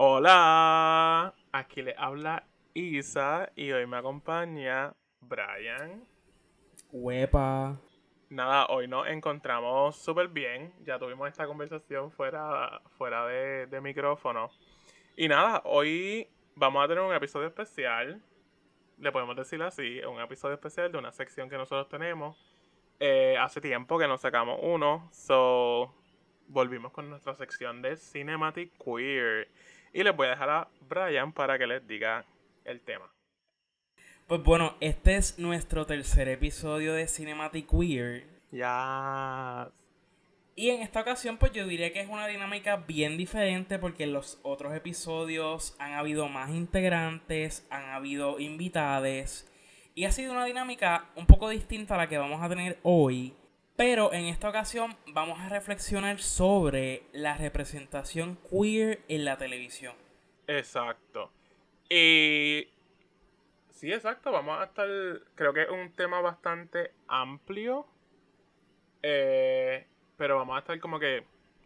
Hola, aquí le habla Isa y hoy me acompaña Brian. Huepa. Nada, hoy nos encontramos súper bien. Ya tuvimos esta conversación fuera, fuera de, de micrófono. Y nada, hoy vamos a tener un episodio especial. Le podemos decir así, un episodio especial de una sección que nosotros tenemos. Eh, hace tiempo que nos sacamos uno. So, volvimos con nuestra sección de Cinematic Queer. Y les voy a dejar a Brian para que les diga el tema. Pues bueno, este es nuestro tercer episodio de Cinematic Queer. Ya. Y en esta ocasión, pues yo diría que es una dinámica bien diferente porque en los otros episodios han habido más integrantes, han habido invitades. Y ha sido una dinámica un poco distinta a la que vamos a tener hoy. Pero en esta ocasión vamos a reflexionar sobre la representación queer en la televisión. Exacto. Y sí, exacto, vamos a estar, creo que es un tema bastante amplio, eh, pero vamos a estar como que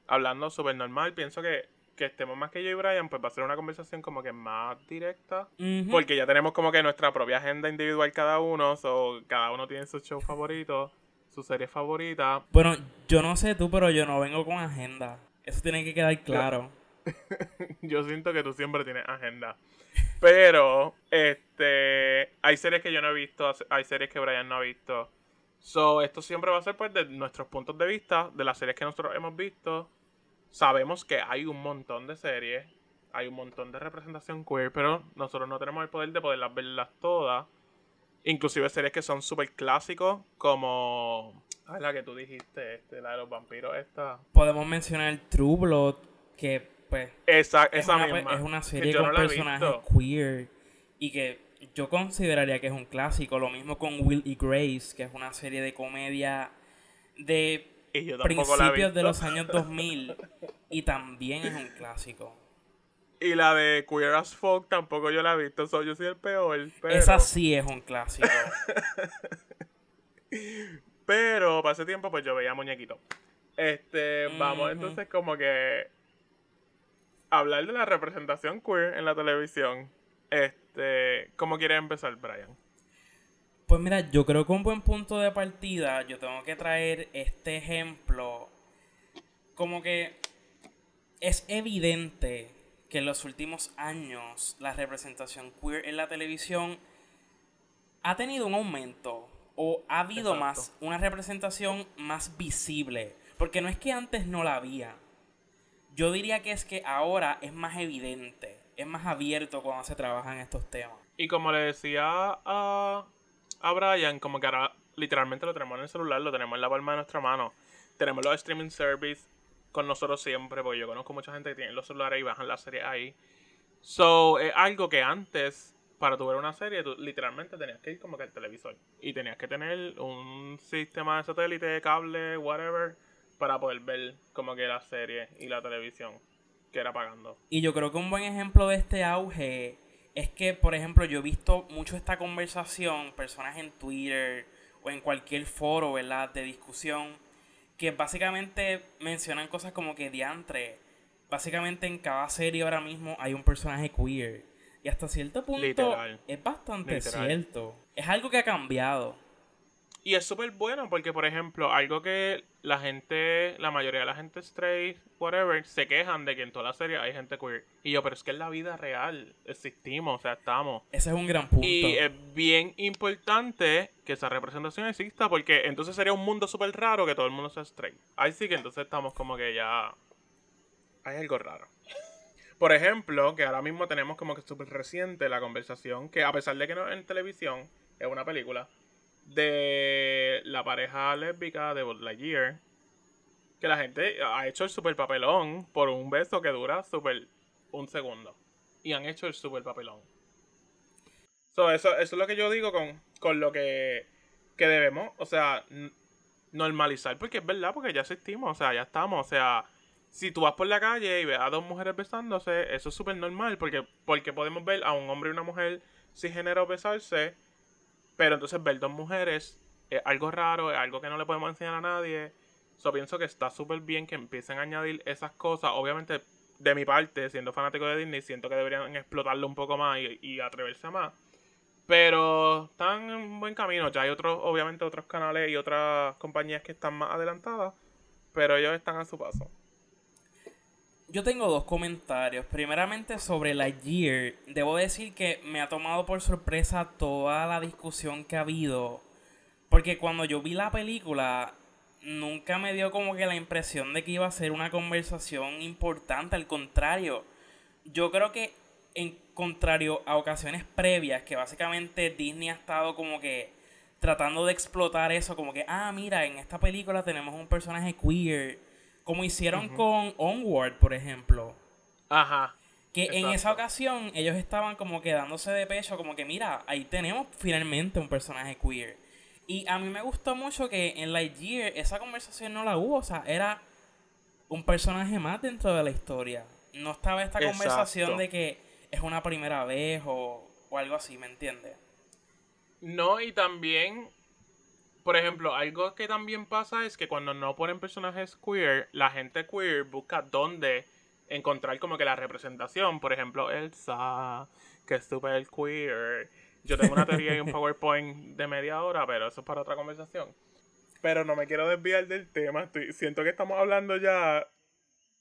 hablando súper normal. Pienso que, que estemos más que yo y Brian, pues va a ser una conversación como que más directa, porque ya tenemos como que nuestra propia agenda individual cada uno, o cada uno tiene su show favorito, su serie favorita. Bueno, yo no sé tú, pero yo no vengo con agenda. Eso tiene que quedar claro. Yo siento que tú siempre tienes agenda. Pero, este, hay series que yo no he visto, hay series que Brian no ha visto. So, esto siempre va a ser pues de nuestros puntos de vista, de las series que nosotros hemos visto. Sabemos que hay un montón de series, hay un montón de representación queer, pero nosotros no tenemos el poder de poderlas verlas todas. Inclusive series que son súper clásicos, como ah, la que tú dijiste, este, la de los vampiros, esta. Podemos mencionar True Blood, que pues Esa, es, esa una, misma. es una serie con no personajes queer y que yo consideraría que es un clásico. Lo mismo con Will y Grace, que es una serie de comedia de principios de los años 2000 y también es un clásico. Y la de Queer as Folk tampoco yo la he visto, so, yo soy el peor. Pero, Esa sí es un clásico. pero para ese tiempo pues yo veía muñequito. Este, vamos entonces como que hablar de la representación queer en la televisión. Este, ¿cómo quieres empezar, Brian? Pues mira, yo creo que un buen punto de partida, yo tengo que traer este ejemplo. Como que es evidente que en los últimos años la representación queer en la televisión ha tenido un aumento o ha habido Exacto. más una representación más visible. Porque no es que antes no la había. Yo diría que es que ahora es más evidente, es más abierto cuando se trabajan estos temas. Y como le decía a, a Brian, como que ahora literalmente lo tenemos en el celular, lo tenemos en la palma de nuestra mano. Tenemos los streaming service con nosotros siempre, porque yo conozco mucha gente que tiene los celulares y bajan la serie ahí. So, es algo que antes, para tu ver una serie, tú literalmente tenías que ir como que al televisor. Y tenías que tener un sistema de satélite, cable, whatever, para poder ver como que la serie y la televisión que era pagando. Y yo creo que un buen ejemplo de este auge es que, por ejemplo, yo he visto mucho esta conversación, personas en Twitter o en cualquier foro, ¿verdad?, de discusión, que básicamente mencionan cosas como que diantre. Básicamente en cada serie ahora mismo hay un personaje queer. Y hasta cierto punto Literal. es bastante Literal. cierto. Es algo que ha cambiado. Y es súper bueno porque, por ejemplo, algo que la gente, la mayoría de la gente straight, whatever, se quejan de que en toda la serie hay gente queer. Y yo, pero es que en la vida real existimos, o sea, estamos. Ese es un gran punto. Y es bien importante que esa representación exista porque entonces sería un mundo súper raro que todo el mundo sea straight. Ahí sí que entonces estamos como que ya... Hay algo raro. Por ejemplo, que ahora mismo tenemos como que súper reciente la conversación, que a pesar de que no es en televisión, es una película, de la pareja lésbica de Buzz Lightyear, que la gente ha hecho el super papelón por un beso que dura super un segundo. Y han hecho el super papelón. So, eso, eso es lo que yo digo con, con lo que, que debemos, o sea, normalizar, porque es verdad, porque ya existimos, o sea, ya estamos, o sea, si tú vas por la calle y ves a dos mujeres besándose, eso es súper normal, porque, porque podemos ver a un hombre y una mujer cisgénero besarse, pero entonces ver dos mujeres es algo raro, es algo que no le podemos enseñar a nadie. So, pienso que está súper bien que empiecen a añadir esas cosas. Obviamente, de mi parte, siendo fanático de Disney, siento que deberían explotarlo un poco más y, y atreverse más. Pero están en buen camino. Ya hay otros, obviamente, otros canales y otras compañías que están más adelantadas. Pero ellos están a su paso. Yo tengo dos comentarios. Primeramente sobre la Year. Debo decir que me ha tomado por sorpresa toda la discusión que ha habido. Porque cuando yo vi la película, nunca me dio como que la impresión de que iba a ser una conversación importante. Al contrario, yo creo que en contrario a ocasiones previas, que básicamente Disney ha estado como que tratando de explotar eso, como que, ah, mira, en esta película tenemos un personaje queer, como hicieron con Onward, por ejemplo. Ajá. Que en esa ocasión ellos estaban como quedándose de pecho, como que, mira, ahí tenemos finalmente un personaje queer. Y a mí me gustó mucho que en Lightyear esa conversación no la hubo, o sea, era un personaje más dentro de la historia. No estaba esta conversación de que es una primera vez o, o algo así, ¿me entiendes? No, y también, por ejemplo, algo que también pasa es que cuando no ponen personajes queer, la gente queer busca dónde encontrar como que la representación. Por ejemplo, Elsa, que es super queer. Yo tengo una teoría y un PowerPoint de media hora, pero eso es para otra conversación. Pero no me quiero desviar del tema. siento que estamos hablando ya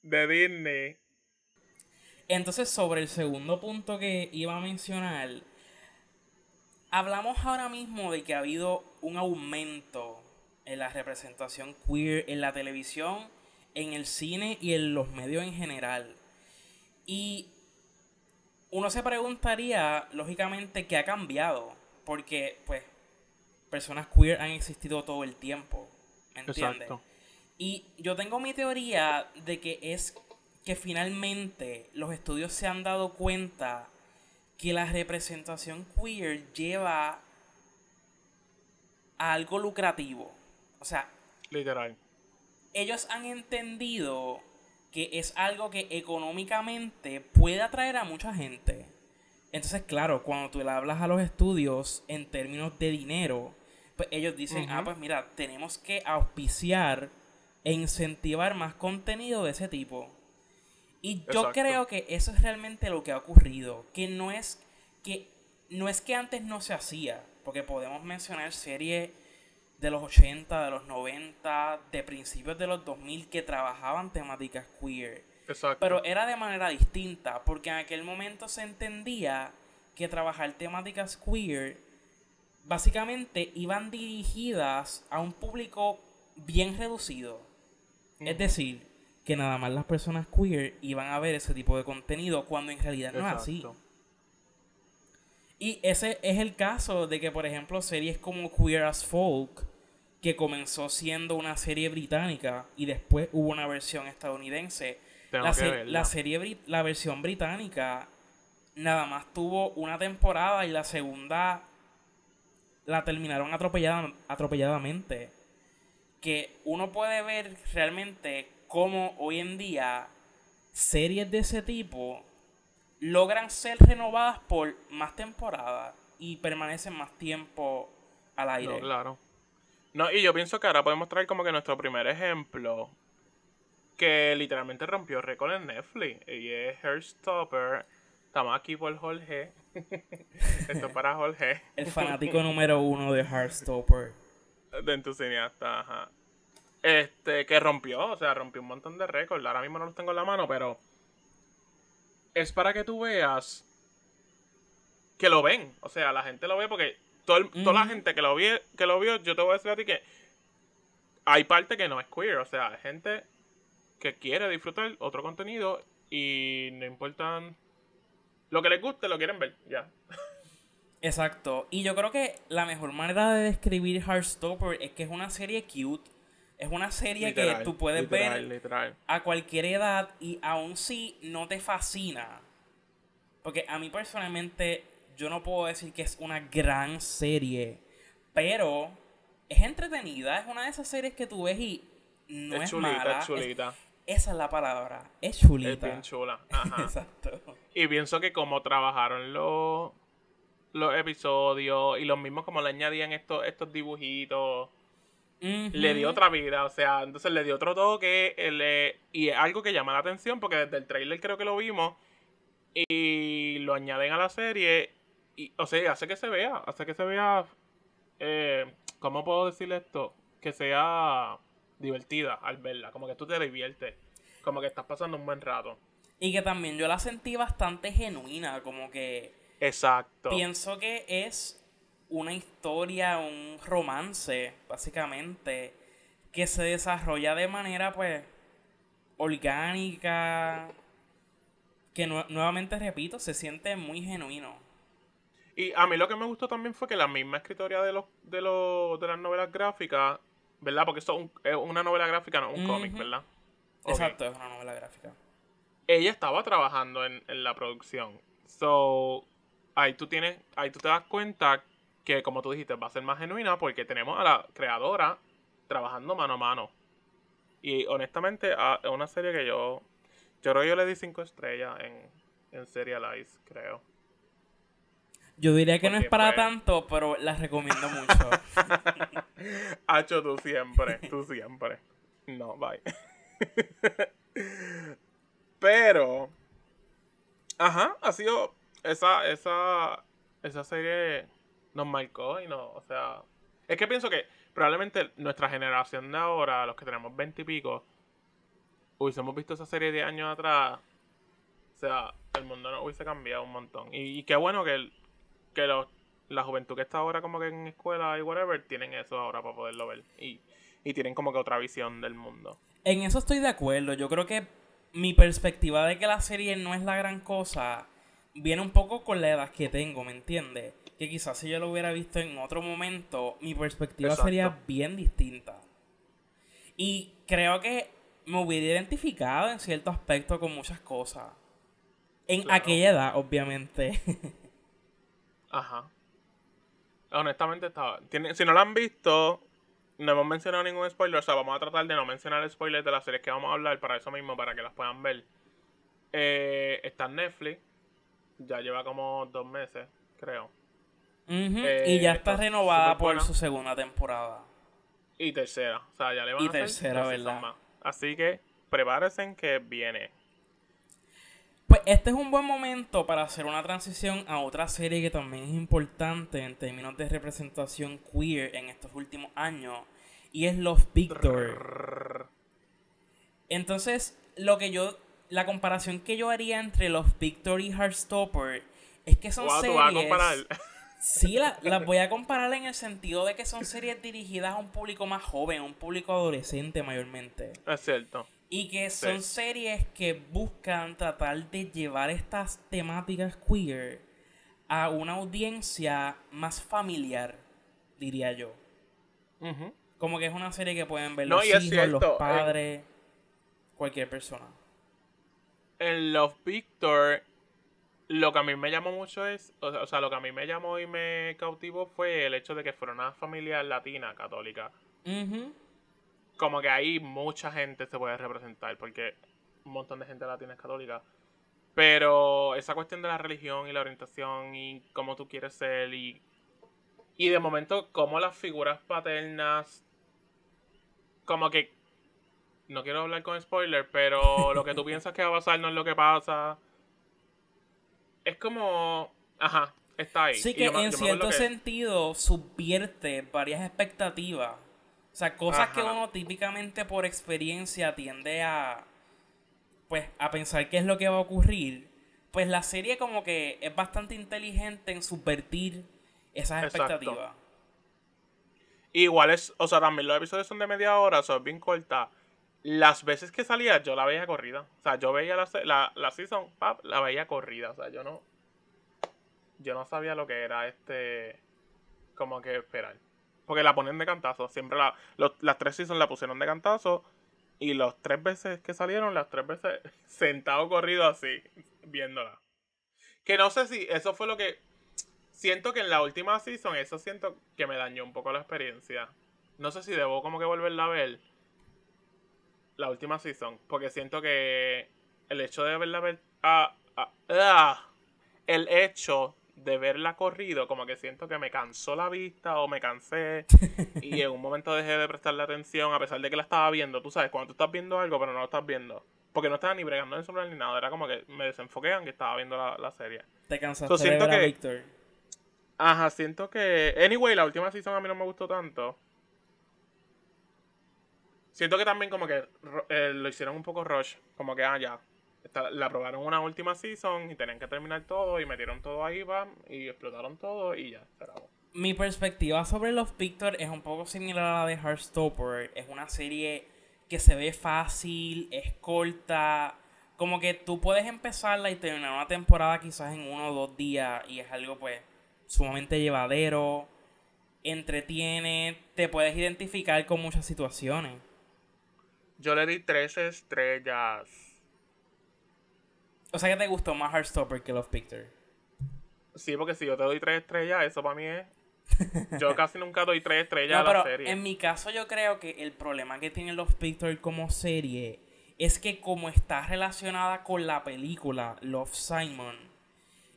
de Disney entonces, sobre el segundo punto que iba a mencionar, hablamos ahora mismo de que ha habido un aumento en la representación queer en la televisión, en el cine y en los medios en general. Y uno se preguntaría, lógicamente, qué ha cambiado. Porque, pues, personas queer han existido todo el tiempo. ¿Me entiendes? Y yo tengo mi teoría de que es que finalmente los estudios se han dado cuenta que la representación queer lleva a algo lucrativo. O sea, literal. Ellos han entendido que es algo que económicamente puede atraer a mucha gente. Entonces, claro, cuando tú le hablas a los estudios en términos de dinero, pues ellos dicen, ah, pues mira, tenemos que auspiciar e incentivar más contenido de ese tipo. Y yo creo que eso es realmente lo que ha ocurrido. Que no es que no es que antes no se hacía. Porque podemos mencionar series de los 80, de los 90, de principios de los 2000 que trabajaban temáticas queer. Exacto. Pero era de manera distinta. Porque en aquel momento se entendía que trabajar temáticas queer básicamente iban dirigidas a un público bien reducido. Es decir, que nada más las personas queer iban a ver ese tipo de contenido cuando en realidad no es así. Y ese es el caso de que, por ejemplo, series como Queer as Folk, que comenzó siendo una serie británica y después hubo una versión estadounidense. La, la, serie, la versión británica nada más tuvo una temporada y la segunda la terminaron atropellada, atropelladamente. Que uno puede ver realmente cómo hoy en día series de ese tipo logran ser renovadas por más temporadas y permanecen más tiempo al aire. No, claro. No, y yo pienso que ahora podemos traer como que nuestro primer ejemplo que literalmente rompió récord en Netflix y es Heartstopper. Estamos aquí por Jorge. Esto es para Jorge. El fanático número uno de Heartstopper. De entusiasta, ajá. Este, que rompió, o sea, rompió un montón de récords. Ahora mismo no los tengo en la mano, pero. Es para que tú veas que lo ven. O sea, la gente lo ve porque toda la gente que lo, vi, que lo vio, yo te voy a decir a ti que hay parte que no es queer. O sea, hay gente que quiere disfrutar otro contenido y no importan lo que les guste, lo quieren ver, ya. Exacto. Y yo creo que la mejor manera de describir Heartstopper es que es una serie cute es una serie que tú puedes ver a cualquier edad y aún si no te fascina. Porque a mí personalmente yo no puedo decir que es una gran serie, pero es entretenida, es una de esas series que tú ves y no es, chulita, Es chulita. esa es la palabra, es chulita. Es bien chula. Exacto. Y pienso que como trabajaron los, los episodios y los mismos como le añadían estos, estos dibujitos le dio otra vida, o sea, entonces le dio otro toque le, y es algo que llama la atención porque desde el trailer creo que lo vimos y lo añaden a la serie y, o sea, hace que se vea, hace que se vea, eh, ¿cómo puedo decirle esto? Que sea divertida al verla, como que tú te diviertes, como que estás pasando un buen rato. Y que también yo la sentí bastante genuina, como que... Exacto. Pienso que es una historia, un romance, básicamente, que se desarrolla de manera, pues, orgánica, que nuevamente repito, se siente muy genuino. Y a mí lo que me gustó también fue que la misma escritoria de los de los de las novelas gráficas, ¿verdad? Porque esto es una novela gráfica, no un cómic, ¿verdad? Exacto, es una novela gráfica. Ella estaba trabajando en, en la producción. So, ahí tú tienes, ahí tú te das cuenta que como tú dijiste va a ser más genuina porque tenemos a la creadora trabajando mano a mano. Y honestamente es una serie que yo, yo creo que yo le di cinco estrellas en, en Serialize, creo. Yo diría que no es para tanto, pero la recomiendo mucho. Hacho, tú siempre, tú siempre. No, bye. pero, ajá, ha sido esa, esa, esa serie nos marcó y no, o sea, es que pienso que probablemente nuestra generación de ahora, los que tenemos 20 y pico, hubiésemos visto esa serie de años atrás, o sea, el mundo no hubiese cambiado un montón. Y, qué bueno que, que la juventud que está ahora como que en escuela y whatever, tienen eso ahora para poderlo ver. Y, y tienen como que otra visión del mundo. En eso estoy de acuerdo. Yo creo que mi perspectiva de que la serie no es la gran cosa viene un poco con la edad que tengo, ¿me entiendes? Que quizás si yo lo hubiera visto en otro momento, mi perspectiva sería bien distinta. Y creo que me hubiera identificado en cierto aspecto con muchas cosas. En aquella edad, obviamente. Ajá. Honestamente estaba. si no lo han visto, no hemos mencionado ningún spoiler. O sea, vamos a tratar de no mencionar spoilers de las series que vamos a hablar para eso mismo, para que las puedan ver. Eh, está en Netflix. Ya lleva como dos meses, creo. Eh, y ya está renovada por su segunda temporada. Y tercera. O sea, ya le van y a tercera, ¿verdad? Así que prepárense que viene. Pues este es un buen momento para hacer una transición a otra serie que también es importante en términos de representación queer en estos últimos años. Y es Love Victor. Entonces, lo que yo. La comparación que yo haría entre Love Victor y Heartstopper es que son series. Sí, las voy a comparar en el sentido de que son series dirigidas a un público más joven, a un público adolescente mayormente. Es cierto. Y que son series que buscan tratar de llevar estas temáticas queer a una audiencia más familiar, diría yo. Como que es una serie que pueden ver los hijos, los padres, cualquier persona. En Love Victor lo que a mí me llamó mucho es, o sea, lo que a mí me llamó y me cautivó fue el hecho de que fuera una familia latina católica. Como que ahí mucha gente se puede representar, porque un montón de gente latina es católica. Pero esa cuestión de la religión y la orientación y cómo tú quieres ser y, y de momento cómo las figuras paternas, como que, no quiero hablar con spoiler, pero lo que tú piensas que va a pasar no es lo que pasa es como, ajá, está ahí. Sí, que en cierto sentido subvierte varias expectativas. O sea, cosas que uno típicamente por experiencia tiende a, pues, a pensar qué es lo que va a ocurrir. Pues la serie como que es bastante inteligente en subvertir esas expectativas. Igual es, o sea, también los episodios son de media hora, son bien cortas. Las veces que salía, yo la veía corrida. O sea, yo veía la, la, la season, pap, la veía corrida. O sea, yo no. Yo no sabía lo que era este. Como que esperar. Porque la ponen de cantazo. Siempre la, las tres seasons la pusieron de cantazo. Y los tres veces que salieron, las tres veces sentado corrido así, viéndola. Que no sé si eso fue lo que. Siento que en la última season, eso siento que me dañó un poco la experiencia. No sé si debo como que volverla a ver la última season, porque siento que el hecho de verla ver, ah, ah, ah, el hecho de verla corrido, como que siento que me cansó la vista o me cansé y en un momento dejé de prestarle atención a pesar de que la estaba viendo. Tú sabes, cuando tú estás viendo algo pero no lo estás viendo. Porque no estaba ni bregando en el celular ni nada, era como que me desenfoqué aunque estaba viendo la, serie. Te cansaste de ver a Víctor. Ajá, siento que... Anyway, la última season a mí no me gustó tanto. Siento que también como que eh, lo hicieron un poco rush. Como que, ah, ya, la aprobaron una última season y tenían que terminar todo y metieron todo ahí, bam, y explotaron todo y ya. Mi perspectiva sobre los Victor es un poco similar a la de Heartstopper. Es una serie que se ve fácil, es corta. Como que tú puedes empezarla y terminar una temporada quizás en uno o dos días y es algo pues sumamente llevadero, entretiene, te puedes identificar con muchas situaciones. Yo le di tres estrellas. O sea que te gustó más Heartstopper que Love Picture. Sí, porque si yo te doy tres estrellas, eso para mí es. Yo casi nunca doy tres estrellas a la serie. En mi caso, yo creo que el problema que tiene Love Picture como serie es que, como está relacionada con la película Love Simon,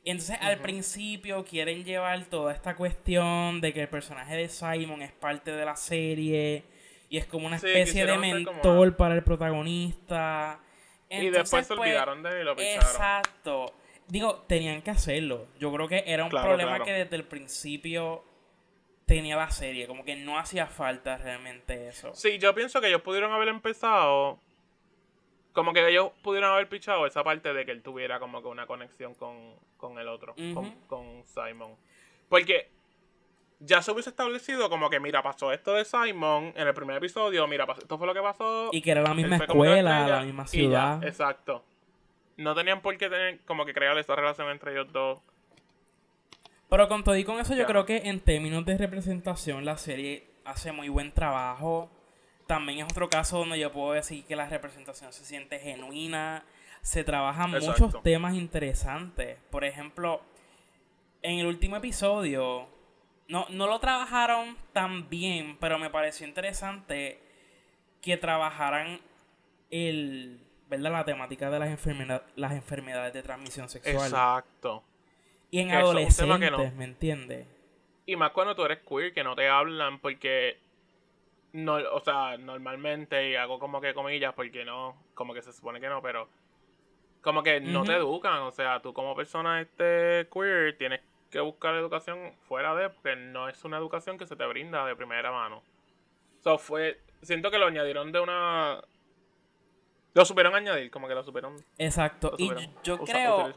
entonces al principio quieren llevar toda esta cuestión de que el personaje de Simon es parte de la serie y es como una especie de mentor para el protagonista y después se pues, olvidaron de él y lo Exacto. Digo, tenían que hacerlo. Yo creo que era un problema que desde el principio tenía la serie. Como que no hacía falta realmente eso. Sí, yo pienso que ellos pudieron haber empezado. Como que ellos pudieron haber pichado esa parte de que él tuviera como que una conexión con, con el otro, con, con Simon. Porque ya se hubiese establecido como que, mira, pasó esto de Simon en el primer episodio, mira, esto fue lo que pasó. Y que era la misma escuela, la misma ciudad. exacto. No tenían por qué tener como que crear esta relación entre ellos dos. Pero con todo y con eso, yo creo que en términos de representación, la serie hace muy buen trabajo. También es otro caso donde yo puedo decir que la representación se siente genuina. Se trabajan muchos temas interesantes. Por ejemplo, en el último episodio, no, no lo trabajaron tan bien, pero me pareció interesante que trabajaran el, ¿verdad? la temática de las, enfermedades las enfermedades de transmisión sexual. Exacto. Y en adolescentes, ¿me entiendes? Y más cuando tú eres queer, que no te hablan porque... No, o sea, normalmente, y hago como que comillas porque no, como que se supone que no, pero como que no te educan, o sea, tú como persona este queer tienes que buscar educación fuera de, porque no es una educación que se te brinda de primera mano. So, fue, siento que lo añadieron de una... Lo supieron añadir, como que lo supieron. Exacto. y yo creo,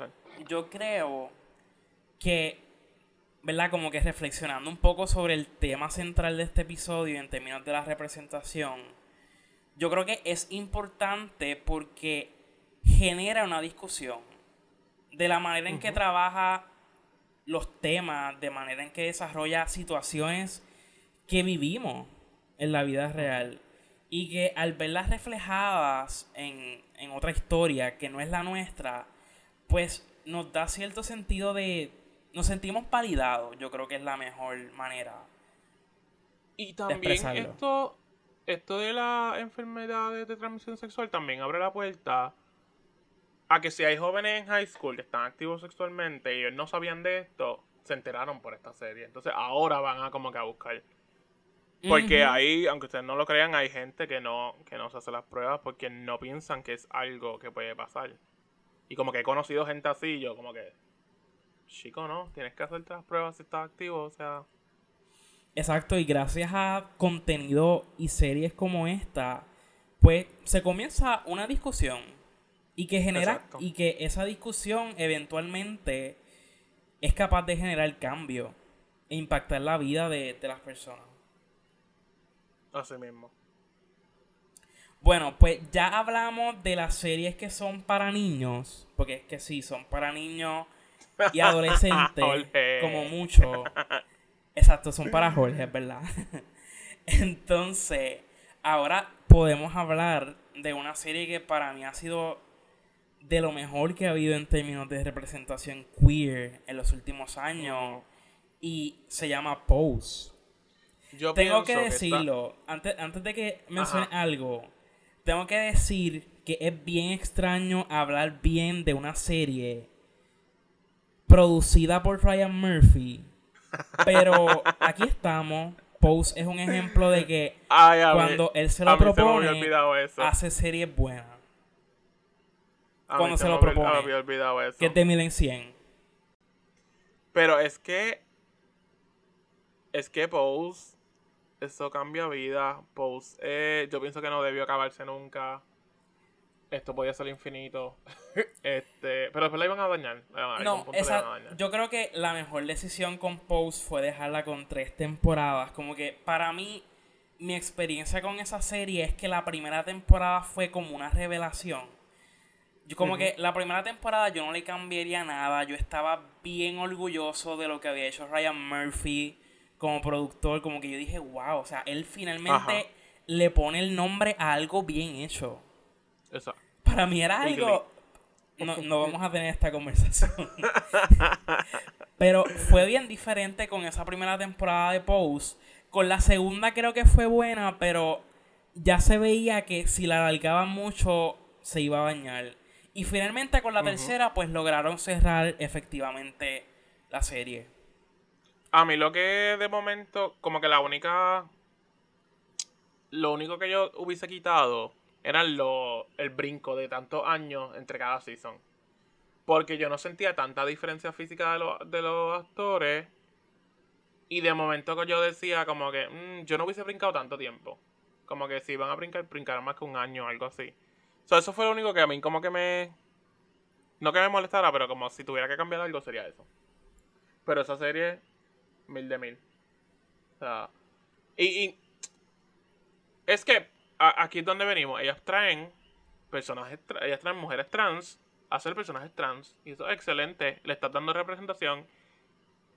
yo creo que, ¿verdad? Como que reflexionando un poco sobre el tema central de este episodio en términos de la representación, yo creo que es importante porque genera una discusión de la manera en que trabaja los temas, de manera en que desarrolla situaciones que vivimos en la vida real. Y que al verlas reflejadas en, en otra historia que no es la nuestra, pues nos da cierto sentido de... Nos sentimos validados, yo creo que es la mejor manera. Y también esto, esto de las enfermedades de transmisión sexual también abre la puerta a que si hay jóvenes en high school que están activos sexualmente y ellos no sabían de esto, se enteraron por esta serie. Entonces ahora van a como que a buscar. Porque ahí, aunque ustedes no lo crean, hay gente que no, que no se hace las pruebas porque no piensan que es algo que puede pasar. Y como que he conocido gente así, yo como que, chico, no, tienes que hacerte las pruebas si estás activo, o sea. Exacto, y gracias a contenido y series como esta, pues se comienza una discusión y que genera y que esa discusión eventualmente es capaz de generar cambio e impactar la vida de, las personas. Así mismo. Bueno, pues ya hablamos de las series que son para niños, porque es que sí, son para niños y adolescentes, como mucho. Exacto, son para Jorge, ¿verdad? Entonces, ahora podemos hablar de una serie que para mí ha sido de lo mejor que ha habido en términos de representación queer en los últimos años y se llama Pose. Yo tengo que decirlo, antes, antes de que mencione algo, tengo que decir que es bien extraño hablar bien de una serie producida por Ryan Murphy. Pero aquí estamos. Pose es un ejemplo de que Ay, a mí- cuando él se lo se propone, hace series buenas. Cuando se lo propone. había olvidado eso. Que te miden 100. Pero es que. Es que Pose. Eso cambia vida. Pose. eh, yo pienso que no debió acabarse nunca. Esto podía ser infinito. este. Pero después la iban a dañar. iban a- No, esa, a dañar. yo creo que la mejor decisión con Pose fue dejarla con tres temporadas. Como que para mí, mi experiencia con esa serie es que la primera temporada fue como una revelación. Yo como que la primera temporada yo no le cambiaría nada. Yo estaba bien orgulloso de lo que había hecho Ryan Murphy como productor. Como que yo dije, wow, o sea, él finalmente Ajá. le pone el nombre a algo bien hecho. Eso. Para mí era algo. No, no vamos a tener esta conversación. Pero fue bien diferente con esa primera temporada de Pose. Con la segunda creo que fue buena, pero ya se veía que si la alargaban mucho se iba a bañar. Y finalmente con la tercera, pues lograron cerrar efectivamente la serie. A mí lo que de momento, como que la única. Lo único que yo hubiese quitado era lo, el brinco de tantos años entre cada season. Porque yo no sentía tanta diferencia física de, los- de los actores. Y de momento que yo decía, como que "Mm, yo no hubiese brincado tanto tiempo. Como que si iban a brincar, brincaron más que un año o algo así. So, eso fue lo único que a mí, como que me. No que me molestara, pero como si tuviera que cambiar algo sería eso. Pero esa serie, mil de mil. O sea, y, es que aquí es donde venimos. Ellas traen personajes, tra- ellas traen mujeres trans hacer personajes trans. Y eso es excelente. Le estás dando representación.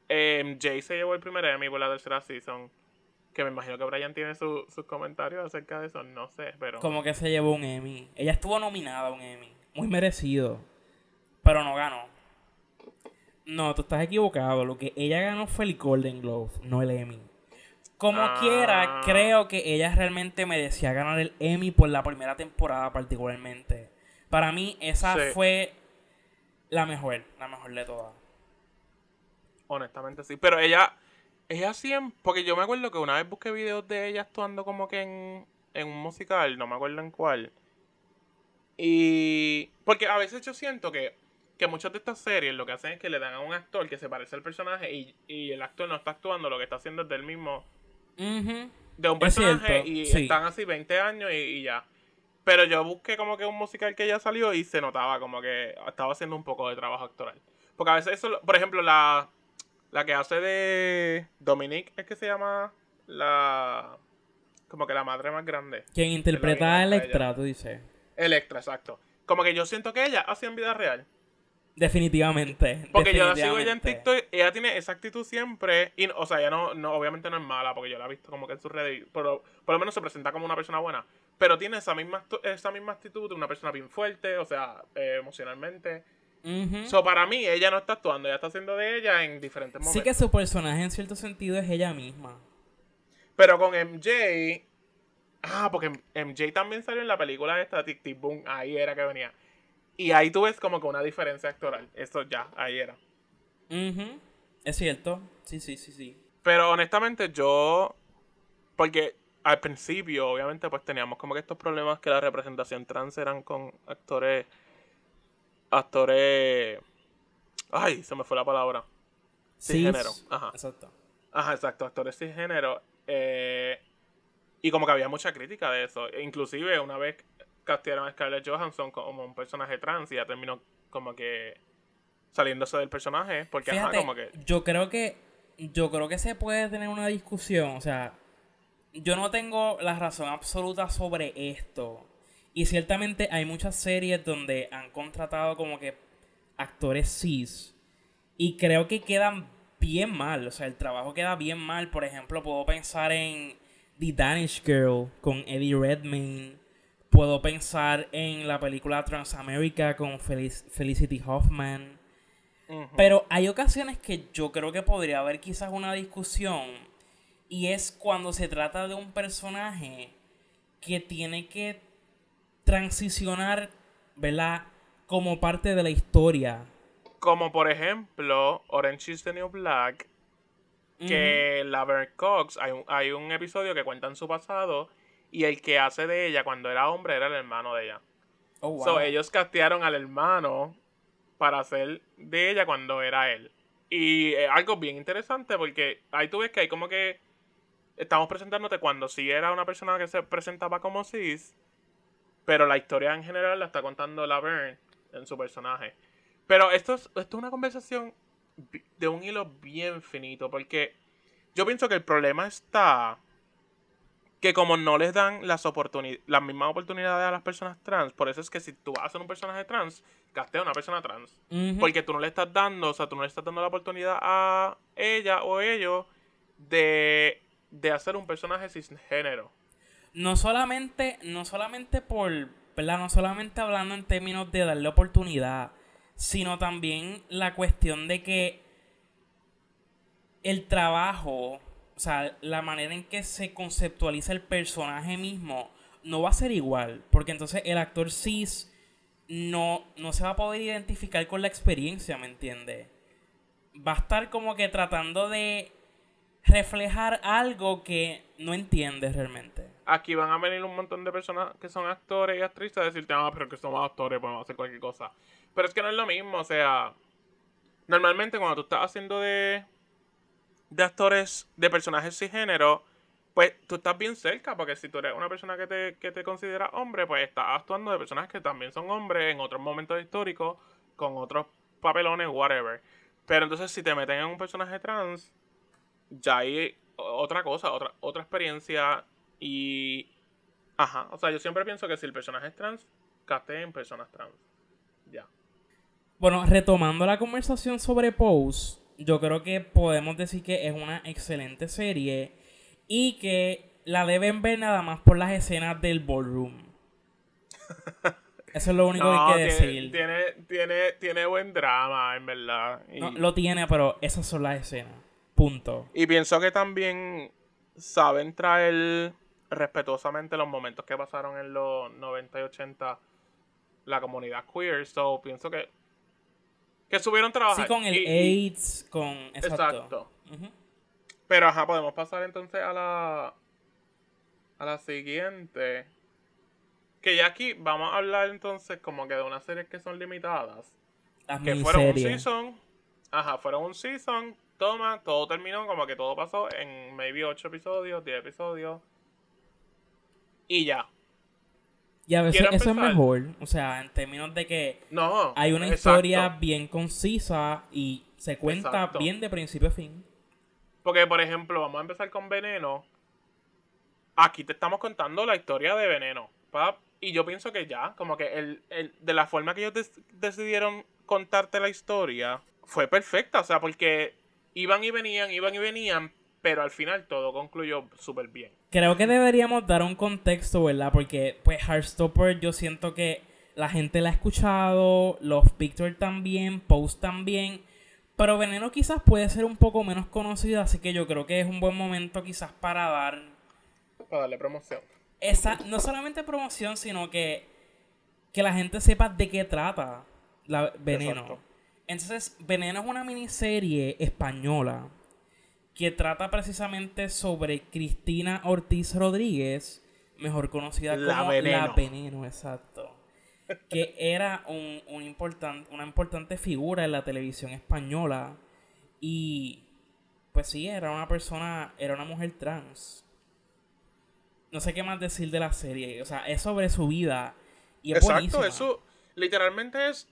Em, Jay se llevó el primer Emmy por la tercera season. Que me imagino que Brian tiene su- sus comentarios acerca de eso. No sé, pero. Como que se llevó un Emmy. Ella estuvo nominada a un Emmy. Muy merecido. Pero no ganó. No, tú estás equivocado. Lo que ella ganó fue el Golden Globe, no el Emmy. Como Ah. quiera, creo que ella realmente merecía ganar el Emmy por la primera temporada particularmente. Para mí, esa Sí. fue la mejor, la mejor de todas. Honestamente sí. Pero ella, ella siempre. Porque yo me acuerdo que una vez busqué videos de ella actuando como que en, en un musical, no me acuerdo en cuál. Y. Porque a veces yo siento que, que muchas de estas series lo que hacen es que le dan a un actor que se parece al personaje y, y el actor no está actuando, lo que está haciendo es del mismo. De un Es personaje y sí. están así 20 años y, y ya. Pero yo busqué como que un musical que ya salió y se notaba como que estaba haciendo un poco de trabajo actoral. Porque a veces eso, por ejemplo, la, la que hace de Dominique, es que se llama la... Como que la madre más grande. Quien interpreta a Electra, tú dices. Electra, exacto. Como que yo siento que ella hacía en vida real. Definitivamente. Porque yo la sigo ella en. TikTok, ella tiene esa actitud siempre. Y, o sea, ella no, no, obviamente no es mala, porque yo la he visto como que en sus redes. Pero por lo menos se presenta como una persona buena. Pero tiene esa misma, esa misma actitud de una persona bien fuerte, o sea, eh, emocionalmente. So, para mí, ella no está actuando, ella está haciendo de ella en diferentes momentos. Sí que su personaje en cierto sentido es ella misma. Pero con MJ. Ah, porque MJ también salió en la película esta, Tic Tic Boom. Ahí era que venía. Y ahí tú ves como que una diferencia actoral. Eso ya, ahí era. Es cierto. Sí, sí, sí, sí. Pero honestamente yo, porque al principio obviamente pues teníamos como que estos problemas que la representación trans eran con actores, actores, ay, se me fue la palabra. Cisgénero, Cis- ajá. Exacto. Ajá, exacto, actores cisgénero. Eh, y como que había mucha crítica de eso. E inclusive una vez castearon a Scarlett Johansson como un personaje trans y ya terminó como que saliéndose del personaje. Porque Fíjate, ajá, como que... yo creo que yo creo que se puede tener una discusión, o sea, yo no tengo la razón absoluta sobre esto. Y ciertamente hay muchas series donde han contratado como que actores cis y creo que quedan bien mal, o sea, el trabajo queda bien mal. Por ejemplo, puedo pensar en The Danish Girl con Eddie Redmayne. Puedo pensar en la película Transamerica con Felic- Felicity Hoffman. Pero hay ocasiones que yo creo que podría haber quizás una discusión. Y es cuando se trata de un personaje que tiene que transicionar, ¿verdad? Como parte de la historia. Como por ejemplo, Orange is the New Black, que Laverne Cox, hay un, hay un episodio que cuentan su pasado y el que hace de ella cuando era hombre era el hermano de ella. Oh, wow. So, ellos castearon al hermano para hacer de ella cuando era él. Y eh, algo bien interesante porque ahí tú ves que hay como que estamos presentándote cuando sí era una persona que se presentaba como cis, pero la historia en general la está contando Laverne en su personaje. Pero esto es, esto es una conversación de un hilo bien finito porque yo pienso que el problema está que como no les dan las oportunidades, las mismas oportunidades a las personas trans, por eso es que si tú vas a hacer un personaje trans, castea a una persona trans. Porque tú no le estás dando, o sea, tú no le estás dando la oportunidad a ella o ellos de, de hacer un personaje cisgénero. No solamente, no solamente por. No solamente hablando en términos de darle oportunidad, sino también la cuestión de que el trabajo, o sea, la manera en que se conceptualiza el personaje mismo, no va a ser igual, porque entonces el actor cis no, no se va a poder identificar con la experiencia, ¿me entiendes? Va a estar como que tratando de reflejar algo que no entiende realmente. Aquí van a venir un montón de personas que son actores y actrices a decirte, ah, pero que somos actores, podemos hacer cualquier cosa. Pero es que no es lo mismo, o sea, normalmente cuando tú estás haciendo de, de actores, de personajes cisgénero, pues tú estás bien cerca, porque si tú eres una persona que te, que te considera hombre, pues estás actuando de personas que también son hombres en otros momentos históricos, con otros papelones, whatever. Pero entonces si te meten en un personaje trans, ya hay otra cosa, otra, otra experiencia y... Ajá, o sea, yo siempre pienso que si el personaje es trans, casté en personas trans. Ya. Bueno, retomando la conversación sobre Pose, yo creo que podemos decir que es una excelente serie y que la deben ver nada más por las escenas del ballroom. Eso es lo único No, que hay que tiene, decir. tiene, tiene, tiene buen drama, en verdad. Y, No, lo tiene, pero esas son las escenas. Punto. y pienso que también saben traer respetuosamente los momentos que pasaron en los 90 y 80 la comunidad queer. So, pienso que que subieron trabajar. Sí, con el Y- AIDS, con... Exacto. Exacto. Pero ajá, podemos pasar entonces a la a la siguiente. Que ya aquí vamos a hablar entonces como que de unas series que son limitadas. Las Que fueron un season. Ajá, fueron un season. Toma, todo terminó como que todo pasó en maybe 8 episodios, 10 episodios. Y ya. Y a veces ¿Quiero eso es mejor. O sea, en términos de que No. hay una exacto. historia bien concisa y se cuenta Exacto. bien de principio a fin. Porque, por ejemplo, vamos a empezar con Veneno. Aquí te estamos contando la historia de Veneno. pap, Y yo pienso que ya, como que el, el- de la forma que ellos des- decidieron contarte la historia, fue perfecta. O sea, porque iban y venían, iban y venían, pero al final todo concluyó súper bien. Creo que deberíamos dar un contexto, ¿verdad? Porque, pues, Heartstopper yo siento que la gente la ha escuchado, los Picture también, Post también. Pero Veneno quizás puede ser un poco menos conocido, así que yo creo que es un buen momento quizás para dar Para darle promoción. esa, no solamente promoción, sino que, que la gente sepa de qué trata la Veneno. Exacto. Entonces, Veneno es una miniserie española que trata precisamente sobre Cristina Ortiz Rodríguez, mejor conocida La como Veneno. La Veneno, exacto. Que era un, un importan- una importante figura en la televisión española. Y pues sí, era una persona, era una mujer trans. No sé qué más decir de la serie. O sea, es sobre su vida. Y es Exacto, buenísima. eso literalmente es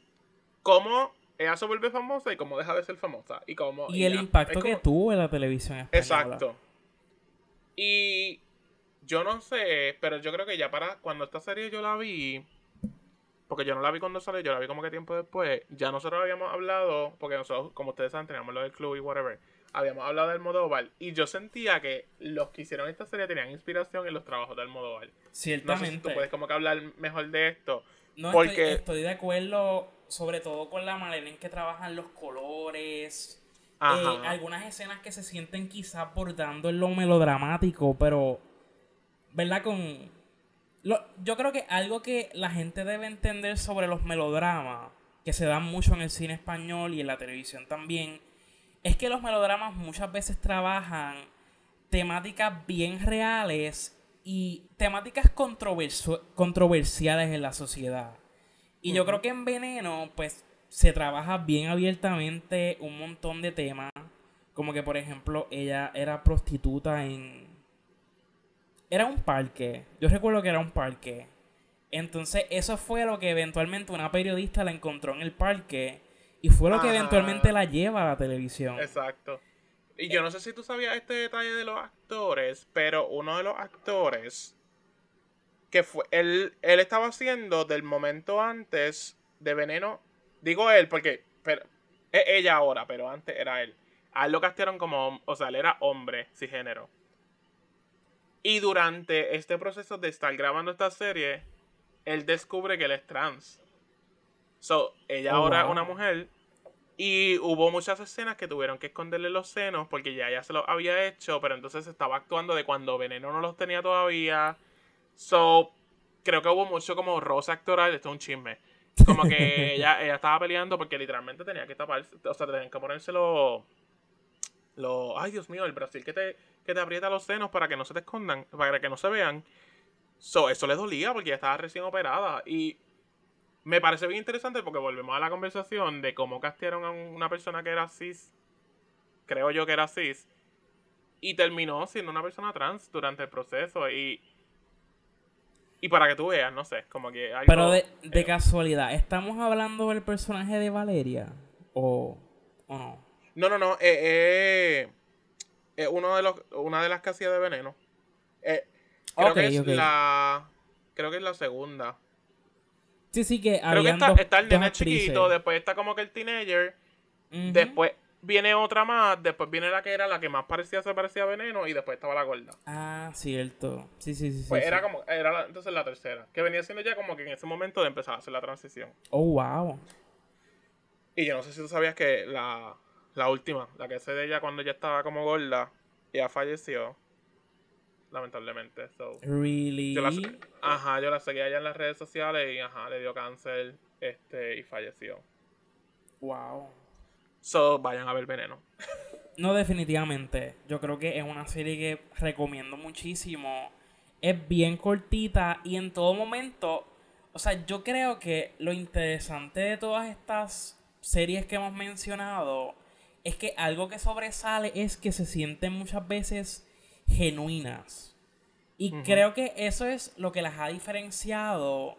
cómo ella se vuelve famosa y cómo deja de ser famosa. Y, cómo, Y el impacto que tuvo en la televisión española. Exacto. Y yo no sé, pero yo creo que ya para cuando esta serie yo la vi, porque yo no la vi cuando salió, yo la vi como que tiempo después, ya nosotros habíamos hablado, porque nosotros, como ustedes saben, teníamos lo del club y whatever, habíamos hablado del Almodóvar, y yo sentía que los que hicieron esta serie tenían inspiración en los trabajos de Almodóvar. No sé si Ciertamente. tú puedes como que hablar mejor de esto. No, porque- estoy, estoy de acuerdo, sobre todo con la manera en que trabajan los colores. Eh, algunas escenas que se sienten quizás bordando en lo melodramático, pero. ¿Verdad? Con. lo- yo creo que algo que la gente debe entender sobre los melodramas, que que se dan mucho en el cine español y en la televisión también, es que los melodramas muchas veces trabajan temáticas bien reales y temáticas controversiales en la sociedad. Y yo creo que en Veneno, pues, se trabaja bien abiertamente un montón de temas. Como que, por ejemplo, ella era prostituta en... Era un parque. Yo recuerdo que era un parque. Entonces, eso fue lo que eventualmente una periodista la encontró en el parque. Y fue lo que eventualmente la lleva a la televisión. Exacto. Y yo no sé si tú sabías este detalle de los actores, pero uno de los actores que fue él, él estaba haciendo del momento antes de Veneno, digo él porque pero, es ella ahora, pero antes era él. A él lo castearon como, o sea, él era hombre, género. Y durante este proceso de estar grabando esta serie, él descubre que él es trans. So, ella oh, ahora es una mujer y hubo muchas escenas que tuvieron que esconderle los senos porque ya ya se los había hecho, pero entonces estaba actuando de cuando Veneno no los tenía todavía. So, creo que hubo mucho como rosa actoral, esto es un chisme. Como que ella, ella estaba peleando porque literalmente tenía que taparse, o sea, tenían que ponerse los... Lo, ay, Dios mío, el Brasil que te, que te aprieta los senos para que no se te escondan, para que no se vean. So, eso le dolía porque ya estaba recién operada. Y me parece bien interesante porque volvemos a la conversación de cómo castearon a una persona que era cis, creo yo que era cis, y terminó siendo una persona trans durante el proceso. Y, y para que tú veas, no sé, como que... Algo, Pero de, de casualidad, ¿estamos hablando del personaje de Valeria? ¿O, o no? No, no, no, eh, eh, es uno de los, una de las casillas de veneno. Eh, creo que es la... Creo que es la segunda. Sí, sí, que Creo que está, está el nene chiquito, después está como que el teenager, después viene otra más, después viene la que era la que más parecía se parecía a Veneno y después estaba la gorda. Ah, cierto. Sí, sí, sí. Pues era como, era entonces la tercera, que venía siendo ya como que en ese momento de empezar a hacer la transición. Oh, wow. Y yo no sé si tú sabías que la, la última, la que sé de ella cuando ya estaba como gorda, ya falleció lamentablemente. So, really? ajá, yo la seguí allá en las redes sociales y ajá, le dio cáncer este y falleció. Wow. So, vayan a ver Veneno. no, definitivamente. Yo creo que es una serie que recomiendo muchísimo. Es bien cortita y en todo momento, o sea, yo creo que lo interesante de todas estas series que hemos mencionado es que algo que sobresale es que se sienten muchas veces genuinas. Y creo que eso es lo que las ha diferenciado